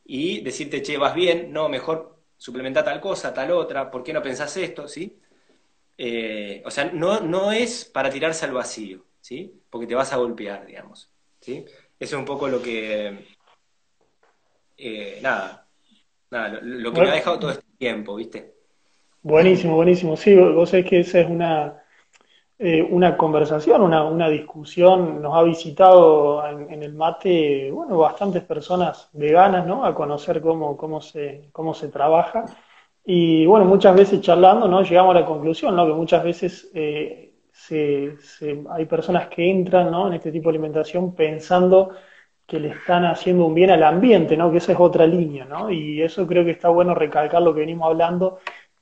y decirte, che, vas bien, no, mejor suplementa tal cosa, tal otra, ¿por qué no pensás esto? ¿Sí? Eh, o sea, no, no es para tirarse al vacío, ¿sí? Porque te vas a golpear, digamos. ¿sí? Eso es un poco lo que. Eh, nada, nada, lo, que me ha dejado todo este tiempo, ¿viste?
Buenísimo, buenísimo. Sí, vos sabés que esa es una, eh, una conversación, una, una, discusión. Nos ha visitado en, el mate, bueno, bastantes personas veganas, ¿no? A conocer cómo, cómo, se, cómo se trabaja. Y bueno, muchas veces charlando, ¿no? Llegamos a la conclusión, ¿no? Que muchas veces eh, se, hay personas que entran, ¿no? En este tipo de alimentación pensando que le están haciendo un bien al ambiente, ¿no? Que esa es otra línea, ¿no? Y eso creo que está bueno recalcar lo que venimos hablando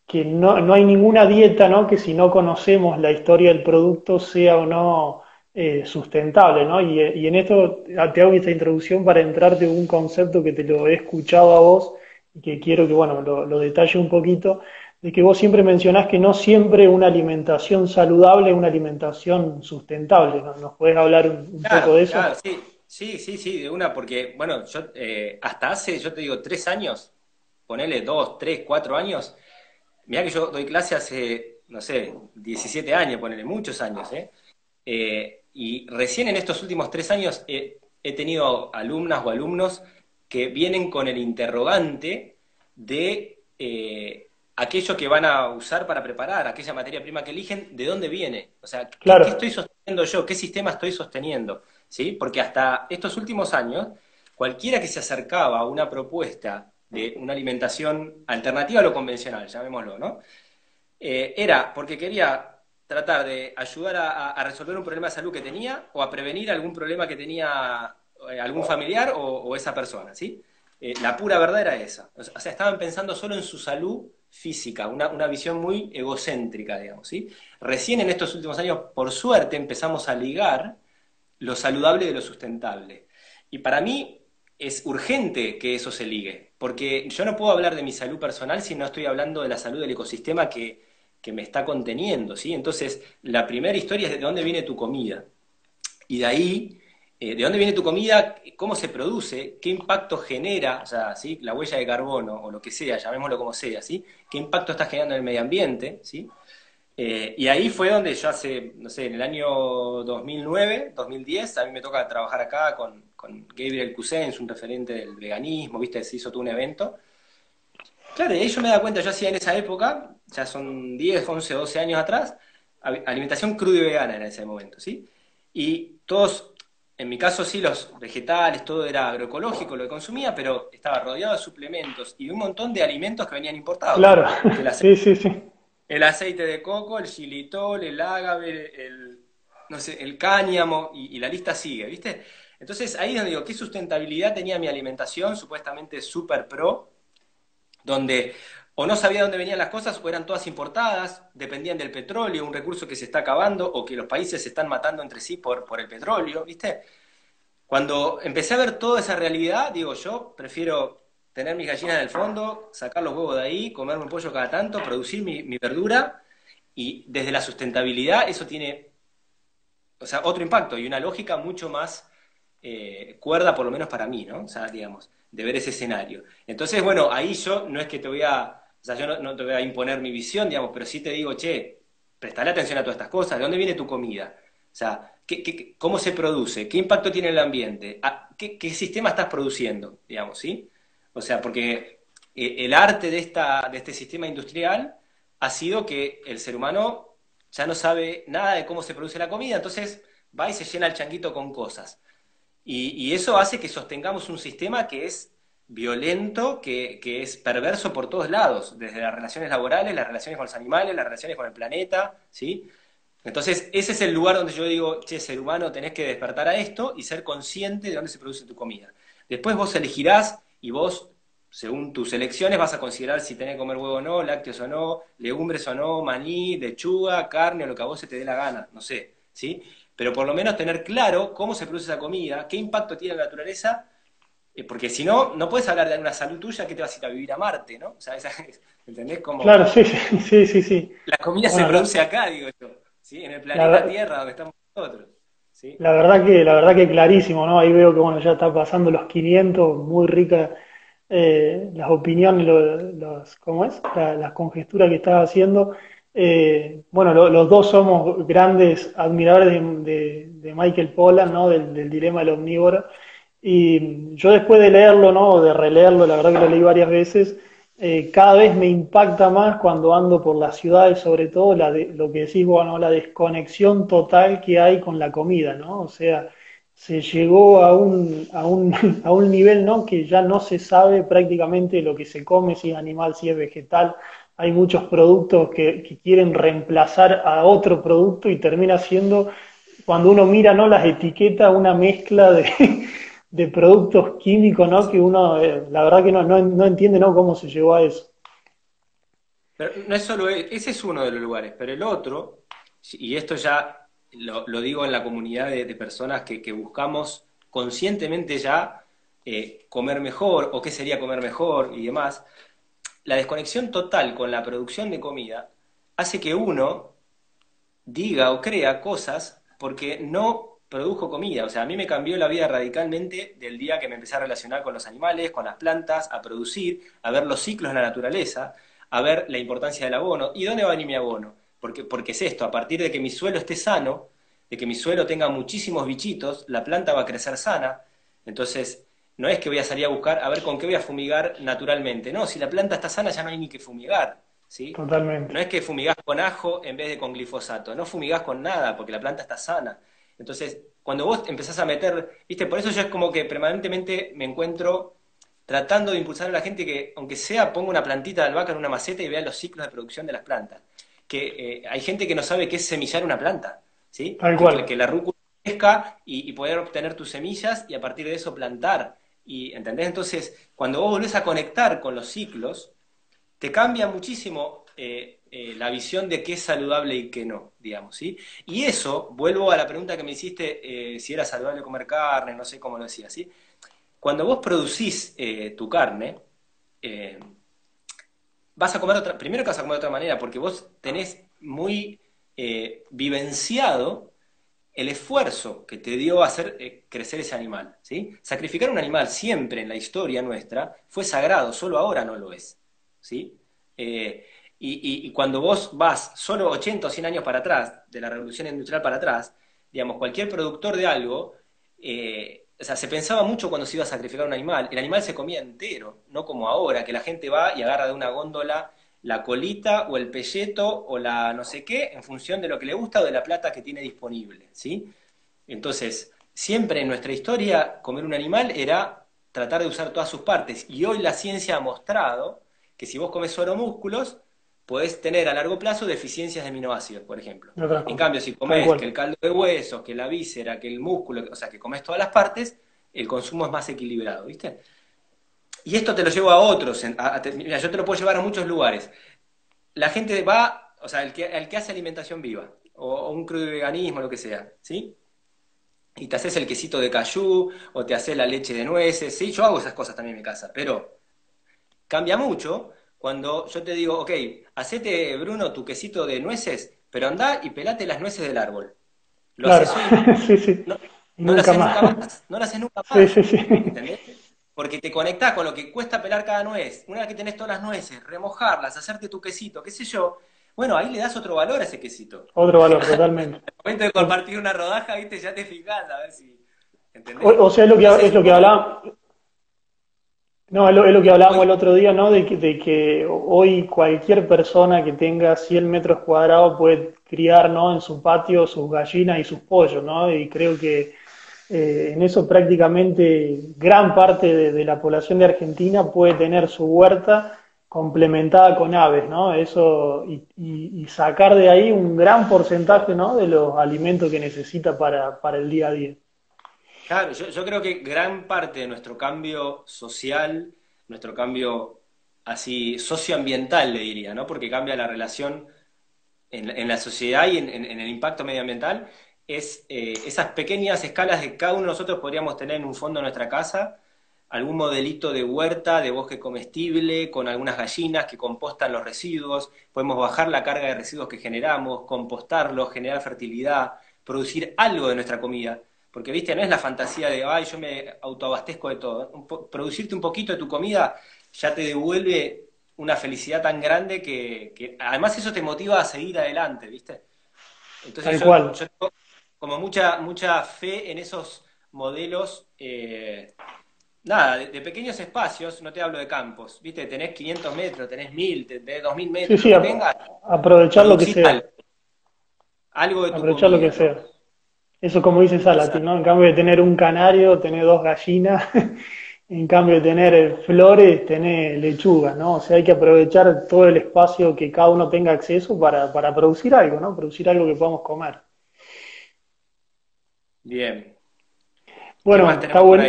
que no, no, hay ninguna dieta ¿no? que si no conocemos la historia del producto sea o no eh, sustentable. ¿no? Y, y, en esto te hago esta introducción para entrarte en un concepto que te lo he escuchado a vos y que quiero que bueno, lo, lo detalle un poquito, de que vos siempre mencionás que no siempre una alimentación saludable es una alimentación sustentable. ¿no? ¿Nos puedes hablar un, poco de eso? Claro,
sí. Sí, sí, sí, de una, porque, bueno, yo eh, hasta hace, yo te digo, tres años, ponele dos, tres, cuatro años, Mirá que yo doy clase hace, no sé, 17 años, ponele, muchos años, ¿eh? ¿eh? y recién en estos últimos tres años he, tenido alumnas o alumnos que vienen con el interrogante de eh, aquello que van a usar para preparar, aquella materia prima que eligen, ¿de dónde viene? O sea, ¿qué, ¿qué estoy sosteniendo yo? ¿Qué sistema estoy sosteniendo? ¿Sí? Porque hasta estos últimos años, cualquiera que se acercaba a una propuesta de una alimentación alternativa a lo convencional, llamémoslo, ¿no? Eh, era porque quería tratar de ayudar a, resolver un problema de salud que tenía o a prevenir algún problema que tenía eh, algún familiar o, esa persona, ¿sí? Eh, la pura verdad era esa. O sea, estaban pensando solo en su salud física, una, una, visión muy egocéntrica, digamos, ¿sí? Recién en estos últimos años, por suerte, empezamos a ligar lo saludable de lo sustentable. Y para mí es urgente que eso se ligue, porque yo no puedo hablar de mi salud personal si no estoy hablando de la salud del ecosistema que, me está conteniendo, ¿sí? Entonces, la primera historia es de dónde viene tu comida. Y de ahí, eh, de dónde viene tu comida, cómo se produce, qué impacto genera, o sea, ¿sí? la huella de carbono o lo que sea, llamémoslo como sea, ¿sí? qué impacto está generando en el medio ambiente, ¿sí? Eh, y ahí fue donde yo hace, no sé, en el año 2009, 2010, a mí me toca trabajar acá con, con Gabriel Cousens, un referente del veganismo, viste, se hizo todo un evento. Claro, y ahí yo me da cuenta, yo hacía en esa época, ya son 10, 11, 12 años atrás, alimentación cruda y vegana en ese momento, ¿sí? Y todos, en mi caso sí, los vegetales, todo era agroecológico lo que consumía, pero estaba rodeado de suplementos y un montón de alimentos que venían importados.
Claro, sí, sí, sí.
el aceite de coco, el xilitol, el ágave, el, no sé, el cáñamo, y, la lista sigue, ¿viste? Entonces ahí es donde digo, ¿qué sustentabilidad tenía mi alimentación, supuestamente super pro, donde o no sabía dónde venían las cosas o eran todas importadas, dependían del petróleo, un recurso que se está acabando o que los países se están matando entre sí por, por el petróleo, ¿viste? Cuando empecé a ver toda esa realidad, digo, yo prefiero tener mis gallinas en el fondo, sacar los huevos de ahí, comerme un pollo cada tanto, producir mi, verdura, y desde la sustentabilidad eso tiene, o sea, otro impacto y una lógica mucho más eh, cuerda, por lo menos para mí, ¿no? O sea, digamos, de ver ese escenario. Entonces, bueno, ahí yo no es que te voy a o sea, yo no, te voy a imponer mi visión, digamos, pero sí te digo, che, prestale atención a todas estas cosas, ¿de dónde viene tu comida? O sea, ¿qué, cómo se produce? ¿Qué impacto tiene el ambiente? Ah, ¿Qué, sistema estás produciendo? Digamos, ¿sí? O sea, porque eh, el arte de, esta, de este sistema industrial ha sido que el ser humano ya no sabe nada de cómo se produce la comida, entonces va y se llena el changuito con cosas. Y eso hace que sostengamos un sistema que es violento que, es perverso por todos lados, desde las relaciones laborales, las relaciones con los animales, las relaciones con el planeta, ¿sí? Entonces, ese es el lugar donde yo digo, che, ser humano, tenés que despertar a esto y ser consciente de dónde se produce tu comida. Después vos elegirás y vos, según tus elecciones, vas a considerar si tenés que comer huevo o no, lácteos o no, legumbres o no, maní, lechuga, carne o lo que a vos se te dé la gana, no sé, ¿sí? Pero por lo menos tener claro cómo se produce esa comida, qué impacto tiene la naturaleza eh, porque si no, no puedes hablar de una salud tuya que te vas a ir a vivir a Marte, ¿no? O sea, ¿entendés? Como
claro, sí, sí, sí, sí.
La comida se produce acá, digo yo, ¿sí? En el planeta Tierra, donde estamos nosotros. ¿sí?
La verdad que, la verdad que clarísimo, ¿no? Ahí veo que bueno, ya está pasando los 500, muy rica eh, las opiniones, los, ¿cómo es? las conjeturas que estás haciendo. Eh, bueno, los dos somos grandes admiradores de, Michael Pollan, ¿no? Del, dilema del omnívoro. Y yo después de leerlo, ¿no? de releerlo, la verdad que lo leí varias veces, eh, cada vez me impacta más cuando ando por las ciudades, sobre todo la de, lo que decís bueno, la desconexión total que hay con la comida, ¿no? O sea, se llegó a un, a un, a un nivel, ¿no? Que ya no se sabe prácticamente lo que se come, si es animal, si es vegetal. Hay muchos productos que, quieren reemplazar a otro producto y termina siendo, cuando uno mira, ¿no? Las etiquetas, una mezcla de de productos químicos, ¿no? Que uno, eh, la verdad que no, no, entiende, ¿no? Cómo se llegó a eso.
Pero no es solo, e, ese es uno de los lugares, pero el otro, y esto ya lo, digo en la comunidad de, personas que, buscamos conscientemente ya eh, comer mejor o qué sería comer mejor y demás, la desconexión total con la producción de comida hace que uno diga o crea cosas porque no produjo comida. O sea, a mí me cambió la vida radicalmente del día que me empecé a relacionar con los animales, con las plantas, a producir, a ver los ciclos de la naturaleza, a ver la importancia del abono. ¿Y dónde va a venir mi abono? Porque, porque es esto, a partir de que mi suelo esté sano, de que mi suelo tenga muchísimos bichitos, la planta va a crecer sana. Entonces, no es que voy a salir a buscar a ver con qué voy a fumigar naturalmente. No, si la planta está sana ya no hay ni que fumigar. ¿sí?
Totalmente.
No es que fumigás con ajo en vez de con glifosato. No fumigás con nada porque la planta está sana. Entonces, cuando vos empezás a meter, viste, por eso yo es como que permanentemente me encuentro tratando de impulsar a la gente que, aunque sea, ponga una plantita de albahaca en una maceta y vea los ciclos de producción de las plantas. Que eh, hay gente que no sabe qué es semillar una planta, ¿sí?
Que,
que, la rúcula crezca y, poder obtener tus semillas y a partir de eso plantar. Y, ¿Entendés? Entonces, cuando vos volvés a conectar con los ciclos, te cambia muchísimo eh, eh, la visión de qué es saludable y qué no, digamos, ¿sí? Y eso, vuelvo a la pregunta que me hiciste, eh, si era saludable comer carne, no sé cómo lo decía, ¿sí? Cuando vos producís tu carne, vas a comer otra, primero que vas a comer de otra manera, porque vos tenés muy vivenciado el esfuerzo que te dio hacer crecer ese animal, ¿sí? Sacrificar un animal siempre en la historia nuestra fue sagrado, solo ahora no lo es, ¿sí? Y, cuando vos vas solo 80 o 100 años para atrás, de la revolución industrial para atrás, digamos, cualquier productor de algo, eh, o sea, se pensaba mucho cuando se iba a sacrificar un animal, el animal se comía entero, no como ahora, que la gente va y agarra de una góndola la colita o el pelleto o la no sé qué, en función de lo que le gusta o de la plata que tiene disponible, ¿sí? Entonces, siempre en nuestra historia, comer un animal era tratar de usar todas sus partes, y hoy la ciencia ha mostrado que si vos comes solo músculos, podés tener a largo plazo deficiencias de aminoácidos, por ejemplo. En cambio, si comes que el caldo de huesos, que la víscera, que el músculo, o sea, que comes todas las partes, el consumo es más equilibrado, ¿viste? Y esto te lo llevo a otros. mira, yo te lo puedo llevar a muchos lugares. La gente va, o sea, el que, el que hace alimentación viva, o, un crudo veganismo, lo que sea, ¿sí? Y te haces el quesito de cayú, o te haces la leche de nueces, ¿sí? Yo hago esas cosas también en mi casa, pero cambia mucho cuando yo te digo, ok, hacete, Bruno, tu quesito de nueces, pero anda y pelate las nueces del árbol.
Lo haces sí, sí.
No, no lo haces nunca más. No lo haces nunca más. Sí, sí, sí. ¿Entendés? Porque te conectás con lo que cuesta pelar cada nuez. Una vez que tenés todas las nueces, remojarlas, hacerte tu quesito, qué sé yo. Bueno, ahí le das otro valor a ese quesito.
Otro valor, totalmente.
el momento de compartir una rodaja, viste, ya te fijas a ver si.
¿entendés? O, sea, es lo que, es lo que hablábamos. No, es lo, que hablábamos el otro día, ¿no? De que, de que, hoy cualquier persona que tenga 100 metros cuadrados puede criar, ¿no? En su patio sus gallinas y sus pollos, ¿no? Y creo que eh, en eso prácticamente gran parte de, la población de Argentina puede tener su huerta complementada con aves, ¿no? Eso, y, sacar de ahí un gran porcentaje, ¿no? De los alimentos que necesita para, para el día a día.
Claro, yo, creo que gran parte de nuestro cambio social, nuestro cambio así socioambiental, le diría, ¿no? Porque cambia la relación en, la sociedad y en, el impacto medioambiental, es eh, esas pequeñas escalas que cada uno de nosotros podríamos tener en un fondo de nuestra casa, algún modelito de huerta, de bosque comestible, con algunas gallinas que compostan los residuos, podemos bajar la carga de residuos que generamos, compostarlos, generar fertilidad, producir algo de nuestra comida. Porque, viste, no es la fantasía de, ay, yo me autoabastezco de todo. producirte un poquito de tu comida ya te devuelve una felicidad tan grande que, además eso te motiva a seguir adelante, ¿viste? Entonces yo, tengo como mucha, mucha fe en esos modelos, eh, nada, de, pequeños espacios, no te hablo de campos, ¿viste? Tenés 500 metros, tenés 1000, tenés 2000 metros,
sí, sí, aprovechar lo que sea.
Algo, de tu
Aprovechar lo que sea. Eso como dice Salati, ¿no? En cambio de tener un canario, tener dos gallinas, en cambio de tener flores, tener lechuga, ¿no? O sea, hay que aprovechar todo el espacio que cada uno tenga acceso para, para producir algo, ¿no? Producir algo que podamos comer.
Bien.
Bueno, está bueno.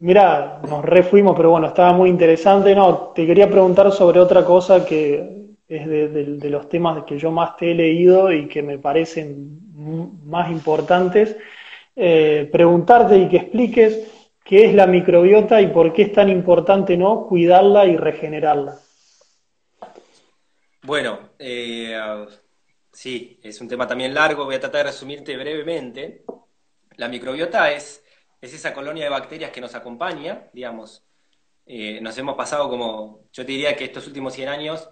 Mira, nos refuimos, pero bueno, estaba muy interesante. No, te quería preguntar sobre otra cosa que es de, los temas que yo más te he leído y que me parecen más importantes. Eh, preguntarte y que expliques qué es la microbiota y por qué es tan importante no cuidarla y regenerarla.
Bueno, eh, sí, es un tema también largo, voy a tratar de resumirte brevemente. La microbiota es, es esa colonia de bacterias que nos acompaña, digamos. Eh, nos hemos pasado como, yo te diría que estos últimos 100 años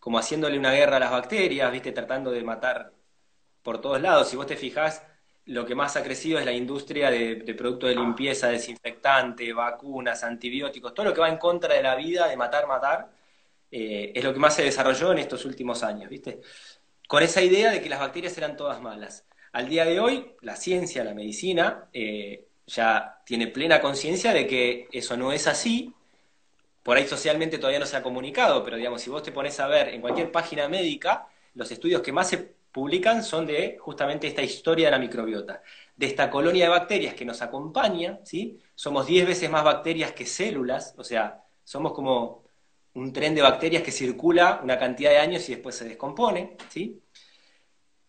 como haciéndole una guerra a las bacterias, ¿viste? Tratando de matar por todos lados. Si vos te fijás, lo que más ha crecido es la industria de, productos de limpieza, desinfectante, vacunas, antibióticos, todo lo que va en contra de la vida, de matar, matar, eh, es lo que más se desarrolló en estos últimos años, ¿viste? Con esa idea de que las bacterias eran todas malas. Al día de hoy, la ciencia, la medicina, eh, ya tiene plena conciencia de que eso no es así, por ahí socialmente todavía no se ha comunicado, pero digamos, si vos te pones a ver en cualquier página médica, los estudios que más se publican son de justamente esta historia de la microbiota, de esta colonia de bacterias que nos acompaña, ¿sí? Somos 10 veces más bacterias que células, o sea, somos como un tren de bacterias que circula una cantidad de años y después se descompone, ¿sí?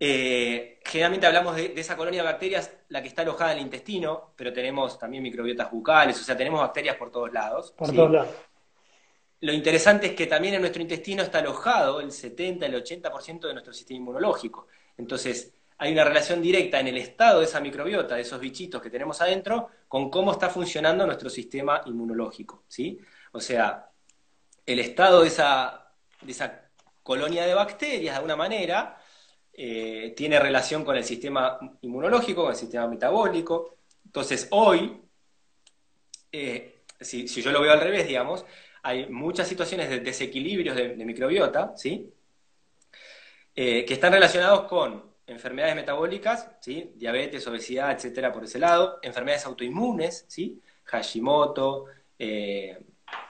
Eh, generalmente hablamos de, esa colonia de bacterias, la que está alojada en el intestino, pero tenemos también microbiotas bucales, o sea, tenemos bacterias por todos lados.
Por todos lados.
Lo interesante es que también en nuestro intestino está alojado el 70, el 80% de nuestro sistema inmunológico. Entonces, hay una relación directa en el estado de esa microbiota, de esos bichitos que tenemos adentro, con cómo está funcionando nuestro sistema inmunológico. ¿sí? O sea, el estado de esa, de esa colonia de bacterias, de alguna manera, eh, tiene relación con el sistema inmunológico, con el sistema metabólico. Entonces, hoy, eh, si, yo lo veo al revés, digamos, hay muchas situaciones de desequilibrios de, microbiota, ¿sí? Eh, que están relacionados con enfermedades metabólicas, ¿sí? diabetes, obesidad, etcétera, por ese lado, enfermedades autoinmunes, ¿sí? Hashimoto,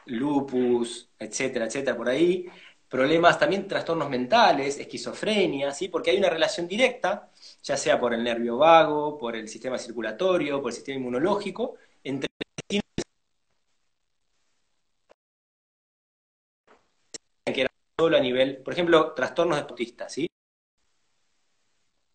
lupus, etcétera, etcétera, por ahí, problemas también, trastornos mentales, esquizofrenia, ¿sí? Porque hay una relación directa, ya sea por el nervio vago, por el sistema circulatorio, por el sistema inmunológico, entre que a nivel, por ejemplo, trastornos deportistas, ¿sí?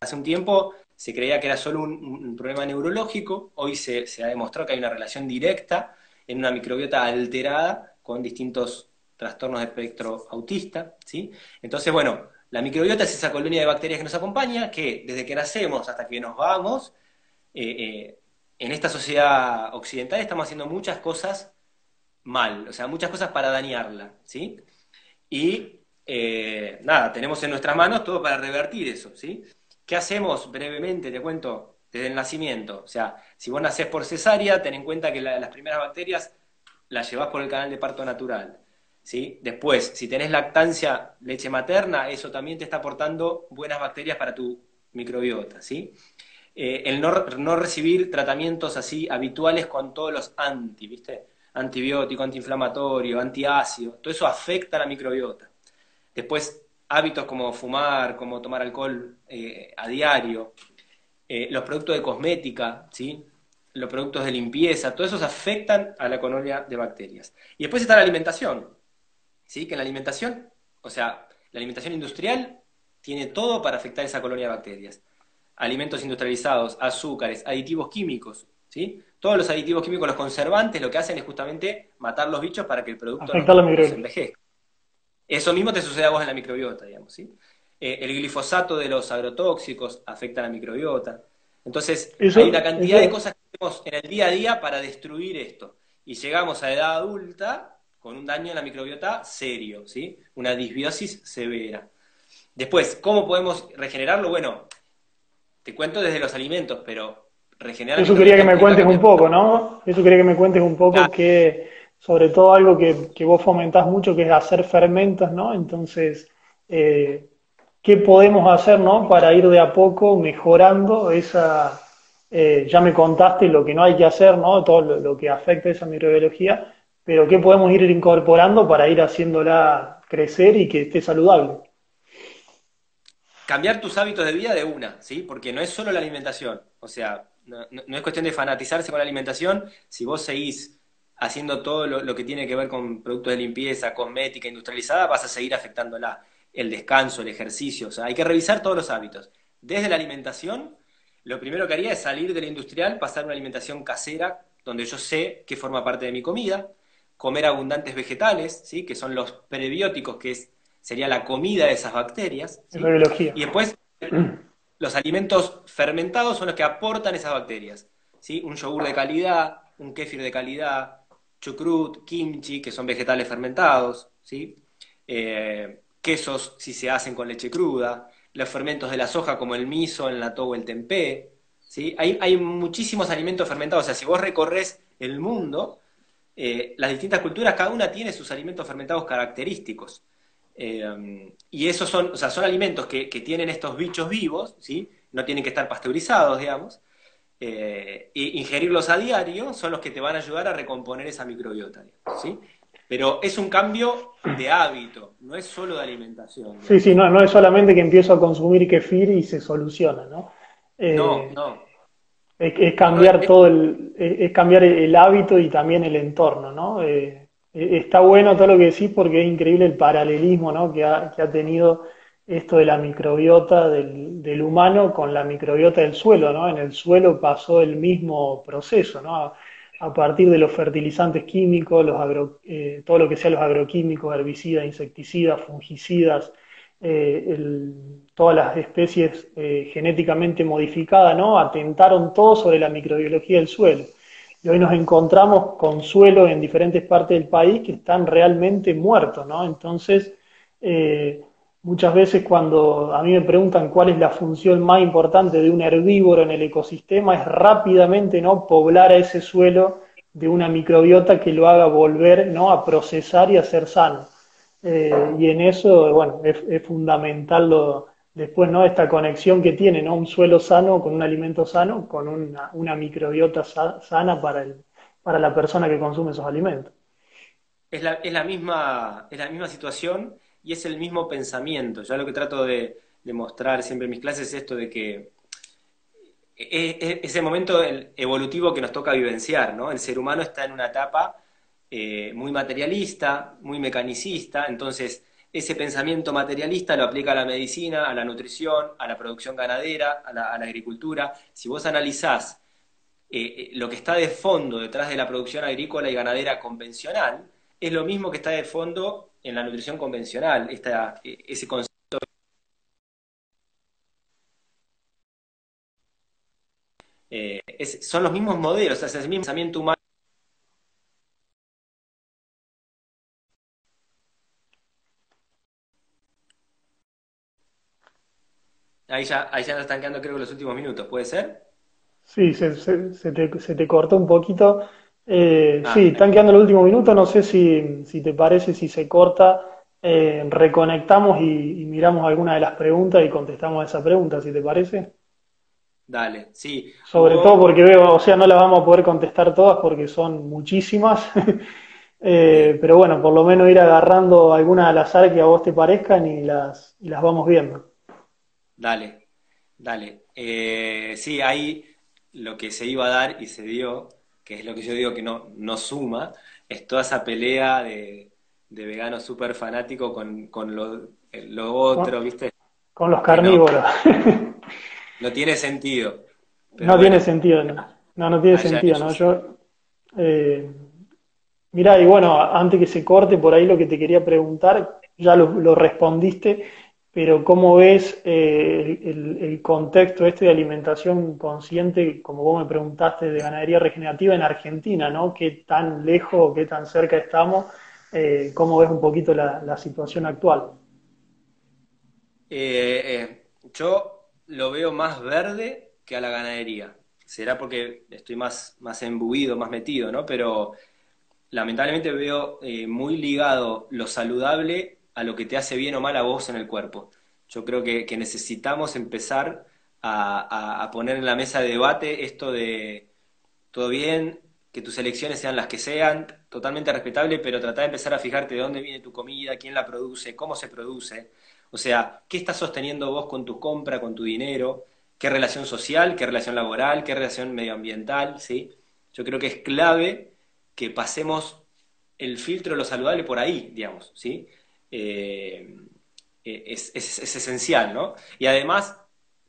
Hace un tiempo se creía que era solo un, problema neurológico, hoy se, se, ha demostrado que hay una relación directa en una microbiota alterada con distintos trastornos de espectro autista, ¿sí? Entonces, bueno, la microbiota es esa colonia de bacterias que nos acompaña, que desde que nacemos hasta que nos vamos, eh, eh, en esta sociedad occidental estamos haciendo muchas cosas mal, o sea, muchas cosas para dañarla, ¿sí? Y eh, nada, tenemos en nuestras manos todo para revertir eso, ¿sí? ¿Qué hacemos? Brevemente, te cuento, desde el nacimiento. O sea, si vos nacés por cesárea, ten en cuenta que las primeras bacterias las llevás por el canal de parto natural. ¿Sí? Después, si tenés lactancia, leche materna, eso también te está aportando buenas bacterias para tu microbiota, ¿sí? Eh, el no, recibir tratamientos así habituales con todos los anti, ¿viste? Antibiótico, antiinflamatorio, antiácido, todo eso afecta a la microbiota. Después, hábitos como fumar, como tomar alcohol eh, a diario, eh, los productos de cosmética, ¿sí? los productos de limpieza, todos esos afectan a la colonia de bacterias. Y después está la alimentación. ¿Sí? que en la alimentación, o sea, la alimentación industrial tiene todo para afectar esa colonia de bacterias. Alimentos industrializados, azúcares, aditivos químicos, ¿sí? Todos los aditivos químicos, los conservantes, lo que hacen es justamente matar los bichos para que el producto no, se envejezca. Eso mismo te sucede a vos en la microbiota, digamos, ¿sí? Eh, el glifosato de los agrotóxicos afecta a la microbiota. Entonces, hay una cantidad de cosas que hacemos en el día a día para destruir esto. Y llegamos a edad adulta con un daño en la microbiota serio, ¿sí? Una disbiosis severa. Después, ¿cómo podemos regenerarlo? Bueno, te cuento desde los alimentos, pero regenerar...
Eso quería que me cuentes un poco, ¿no? Eso quería que me cuentes un poco que, sobre todo algo que, vos fomentás mucho, que es hacer fermentos, ¿no? Entonces, eh, ¿qué podemos hacer, ¿no? Para ir de a poco mejorando esa... Eh, ya me contaste lo que no hay que hacer, ¿no? Todo lo, lo que afecta a esa microbiología, pero ¿qué podemos ir incorporando para ir haciéndola crecer y que esté saludable?
Cambiar tus hábitos de vida de una, ¿sí? Porque no es solo la alimentación. O sea, no, es cuestión de fanatizarse con la alimentación. Si vos seguís haciendo todo lo, que tiene que ver con productos de limpieza, cosmética, industrializada, vas a seguir afectándola. El descanso, el ejercicio. O sea, hay que revisar todos los hábitos. Desde la alimentación, lo primero que haría es salir de la industrial, pasar a una alimentación casera, donde yo sé que forma parte de mi comida comer abundantes vegetales, ¿sí? que son los prebióticos, que es, sería la comida de esas bacterias. Y después, los alimentos fermentados son los que aportan esas bacterias. ¿sí? Un yogur de calidad, un kéfir de calidad, chucrut, kimchi, que son vegetales fermentados, ¿sí? Eh, quesos si se hacen con leche cruda, los fermentos de la soja como el miso, el natto o el tempeh. ¿sí? Hay, hay muchísimos alimentos fermentados. O sea, si vos recorres el mundo, eh, las distintas culturas, cada una tiene sus alimentos fermentados característicos. Eh, y esos son, o sea, son alimentos que, tienen estos bichos vivos, ¿sí? No tienen que estar pasteurizados, digamos. Eh, e ingerirlos a diario son los que te van a ayudar a recomponer esa microbiota, ¿sí? Pero es un cambio de hábito, no es solo de alimentación.
Sí, sí, no, no es solamente que empiezo a consumir kefir y se soluciona, ¿no?
no, no.
Es, cambiar todo el, es cambiar el hábito y también el entorno, ¿no? Eh, eh, está bueno todo lo que decís porque es increíble el paralelismo, ¿no? Que ha, que ha tenido esto de la microbiota del, del, humano con la microbiota del suelo, ¿no? En el suelo pasó el mismo proceso, ¿no? A, partir de los fertilizantes químicos, los agro, eh, todo lo que sea los agroquímicos, herbicidas, insecticidas, fungicidas, el, todas las especies eh, genéticamente modificadas, ¿no? Atentaron todo sobre la microbiología del suelo. Y hoy nos encontramos con suelos en diferentes partes del país que están realmente muertos, ¿no? Entonces, eh, muchas veces cuando a mí me preguntan cuál es la función más importante de un herbívoro en el ecosistema, es rápidamente, ¿no? Poblar a ese suelo de una microbiota que lo haga volver, ¿no? A procesar y a ser sano. Eh, y en eso, bueno, es, es fundamental lo, después no esta conexión que tiene ¿no? un suelo sano con un alimento sano, con una, microbiota sana para, el, para la persona que consume esos alimentos.
Es la, es la, misma, es la misma situación y es el mismo pensamiento. Yo lo que trato de, mostrar siempre en mis clases es esto de que es ese momento evolutivo que nos toca vivenciar, ¿no? El ser humano está en una etapa eh, muy materialista, muy mecanicista, entonces ese pensamiento materialista lo aplica a la medicina, a la nutrición, a la producción ganadera, a la, agricultura. Si vos analizás eh, eh, lo que está de fondo detrás de la producción agrícola y ganadera convencional, es lo mismo que está de fondo en la nutrición convencional, e, ese concepto. Eh, son los mismos modelos, es el mismo pensamiento humano. Ahí ya, ahí ya nos están quedando creo que los últimos minutos, ¿puede ser?
Sí, se, se, te, se te cortó un poquito. Eh, ah, sí, están quedando el último minuto, no sé si, si te parece, si se corta, eh, reconectamos y, miramos alguna de las preguntas y contestamos a esa pregunta, si te parece.
Dale, sí.
Sobre todo porque veo, o sea, no las vamos a poder contestar todas porque son muchísimas, eh, pero bueno, por lo menos ir agarrando alguna al azar que a vos te parezcan y las, y las vamos viendo.
Dale, dale. sí, hay lo que se iba a dar y se dio, que es lo que yo digo que no, no suma, es toda esa pelea de, de vegano súper fanático con, con lo, lo, otro, ¿viste?
Con los carnívoros.
No, tiene sentido.
no tiene sentido, no. No, no tiene sentido, ¿no? Yo. Eh, mirá, y bueno, antes que se corte, por ahí lo que te quería preguntar, ya lo, lo respondiste pero ¿cómo ves eh, el, contexto este de alimentación consciente, como vos me preguntaste, de ganadería regenerativa en Argentina, ¿no? ¿Qué tan lejos, qué tan cerca estamos? Eh, ¿Cómo ves un poquito la, situación actual?
Eh, yo lo veo más verde que a la ganadería. Será porque estoy más, más embuido, más metido, ¿no? Pero lamentablemente veo muy ligado lo saludable a lo que te hace bien o mal a vos en el cuerpo. Yo creo que, necesitamos empezar a, poner en la mesa de debate esto de todo bien, que tus elecciones sean las que sean, totalmente respetable, pero tratar de empezar a fijarte de dónde viene tu comida, quién la produce, cómo se produce. O sea, ¿qué estás sosteniendo vos con tu compra, con tu dinero? ¿Qué relación social, qué relación laboral, qué relación medioambiental? ¿sí? Yo creo que es clave que pasemos el filtro de lo saludable por ahí, digamos, ¿sí? Eh, eh, es, esencial, ¿no? Y además,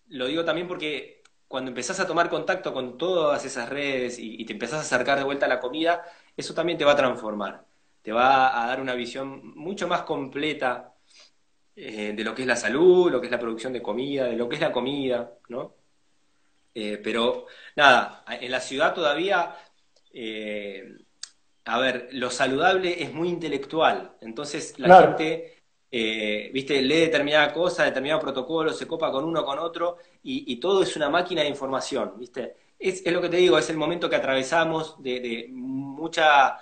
lo digo también porque cuando empezás a tomar contacto con todas esas redes y, te empezás a acercar de vuelta a la comida, eso también te va a transformar, te va a dar una visión mucho más completa eh, de lo que es la salud, lo que es la producción de comida, de lo que es la comida, ¿no? pero nada, en la ciudad todavía a ver, lo saludable es muy intelectual, entonces la gente, eh, viste, lee determinada cosa, determinado protocolo, se copa con uno, con otro, y, todo es una máquina de información, viste. Es, lo que te digo, es el momento que atravesamos de, mucha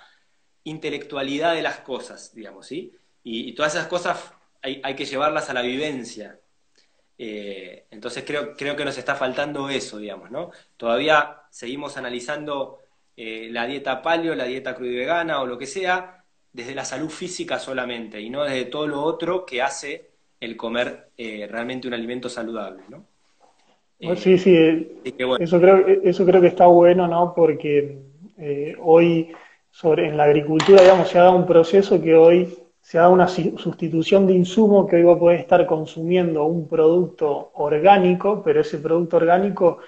intelectualidad de las cosas, digamos, ¿sí? Y, todas esas cosas hay, que llevarlas a la vivencia. Eh, entonces creo, creo que nos está faltando eso, digamos, ¿no? Todavía seguimos analizando eh, la dieta paleo, la dieta crudo y vegana o lo que sea, desde la salud física solamente y no desde todo lo otro que hace el comer eh, realmente un alimento saludable, ¿no?
Pues sí, sí, eso, creo, eso creo que está bueno, ¿no? Porque eh, hoy sobre, en la agricultura, digamos, se ha dado un proceso que hoy se ha dado una sustitución de insumo que hoy vos podés estar consumiendo un producto orgánico, pero ese producto orgánico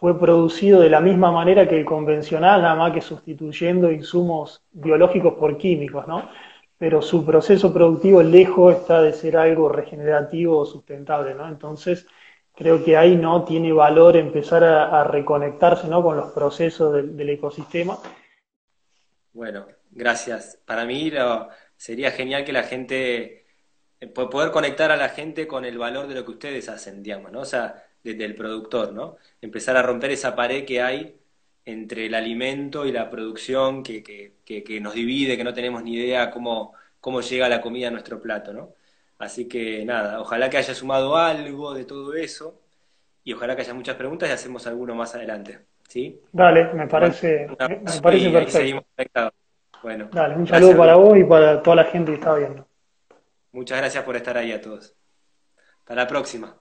fue producido de la misma manera que el convencional, nada más que sustituyendo insumos biológicos por químicos, ¿no? Pero su proceso productivo lejos está de ser algo regenerativo o sustentable, ¿no? Entonces, creo que ahí no tiene valor empezar a, reconectarse, ¿no? Con los procesos del, ecosistema.
Bueno, gracias. Para mí sería genial que la gente, eh, poder conectar a la gente con el valor de lo que ustedes hacen, digamos, ¿no? O sea, del productor, ¿no? Empezar a romper esa pared que hay entre el alimento y la producción que, que, nos divide, que no tenemos ni idea cómo, cómo llega la comida a nuestro plato, ¿no? Así que nada, ojalá que haya sumado algo de todo eso y ojalá que haya muchas preguntas y hacemos alguno más adelante. ¿Sí?
Dale, me parece, me parece perfecto. Bueno, Dale, un saludo para vos y para toda la gente que está viendo.
Muchas gracias por estar ahí a todos. Hasta la próxima.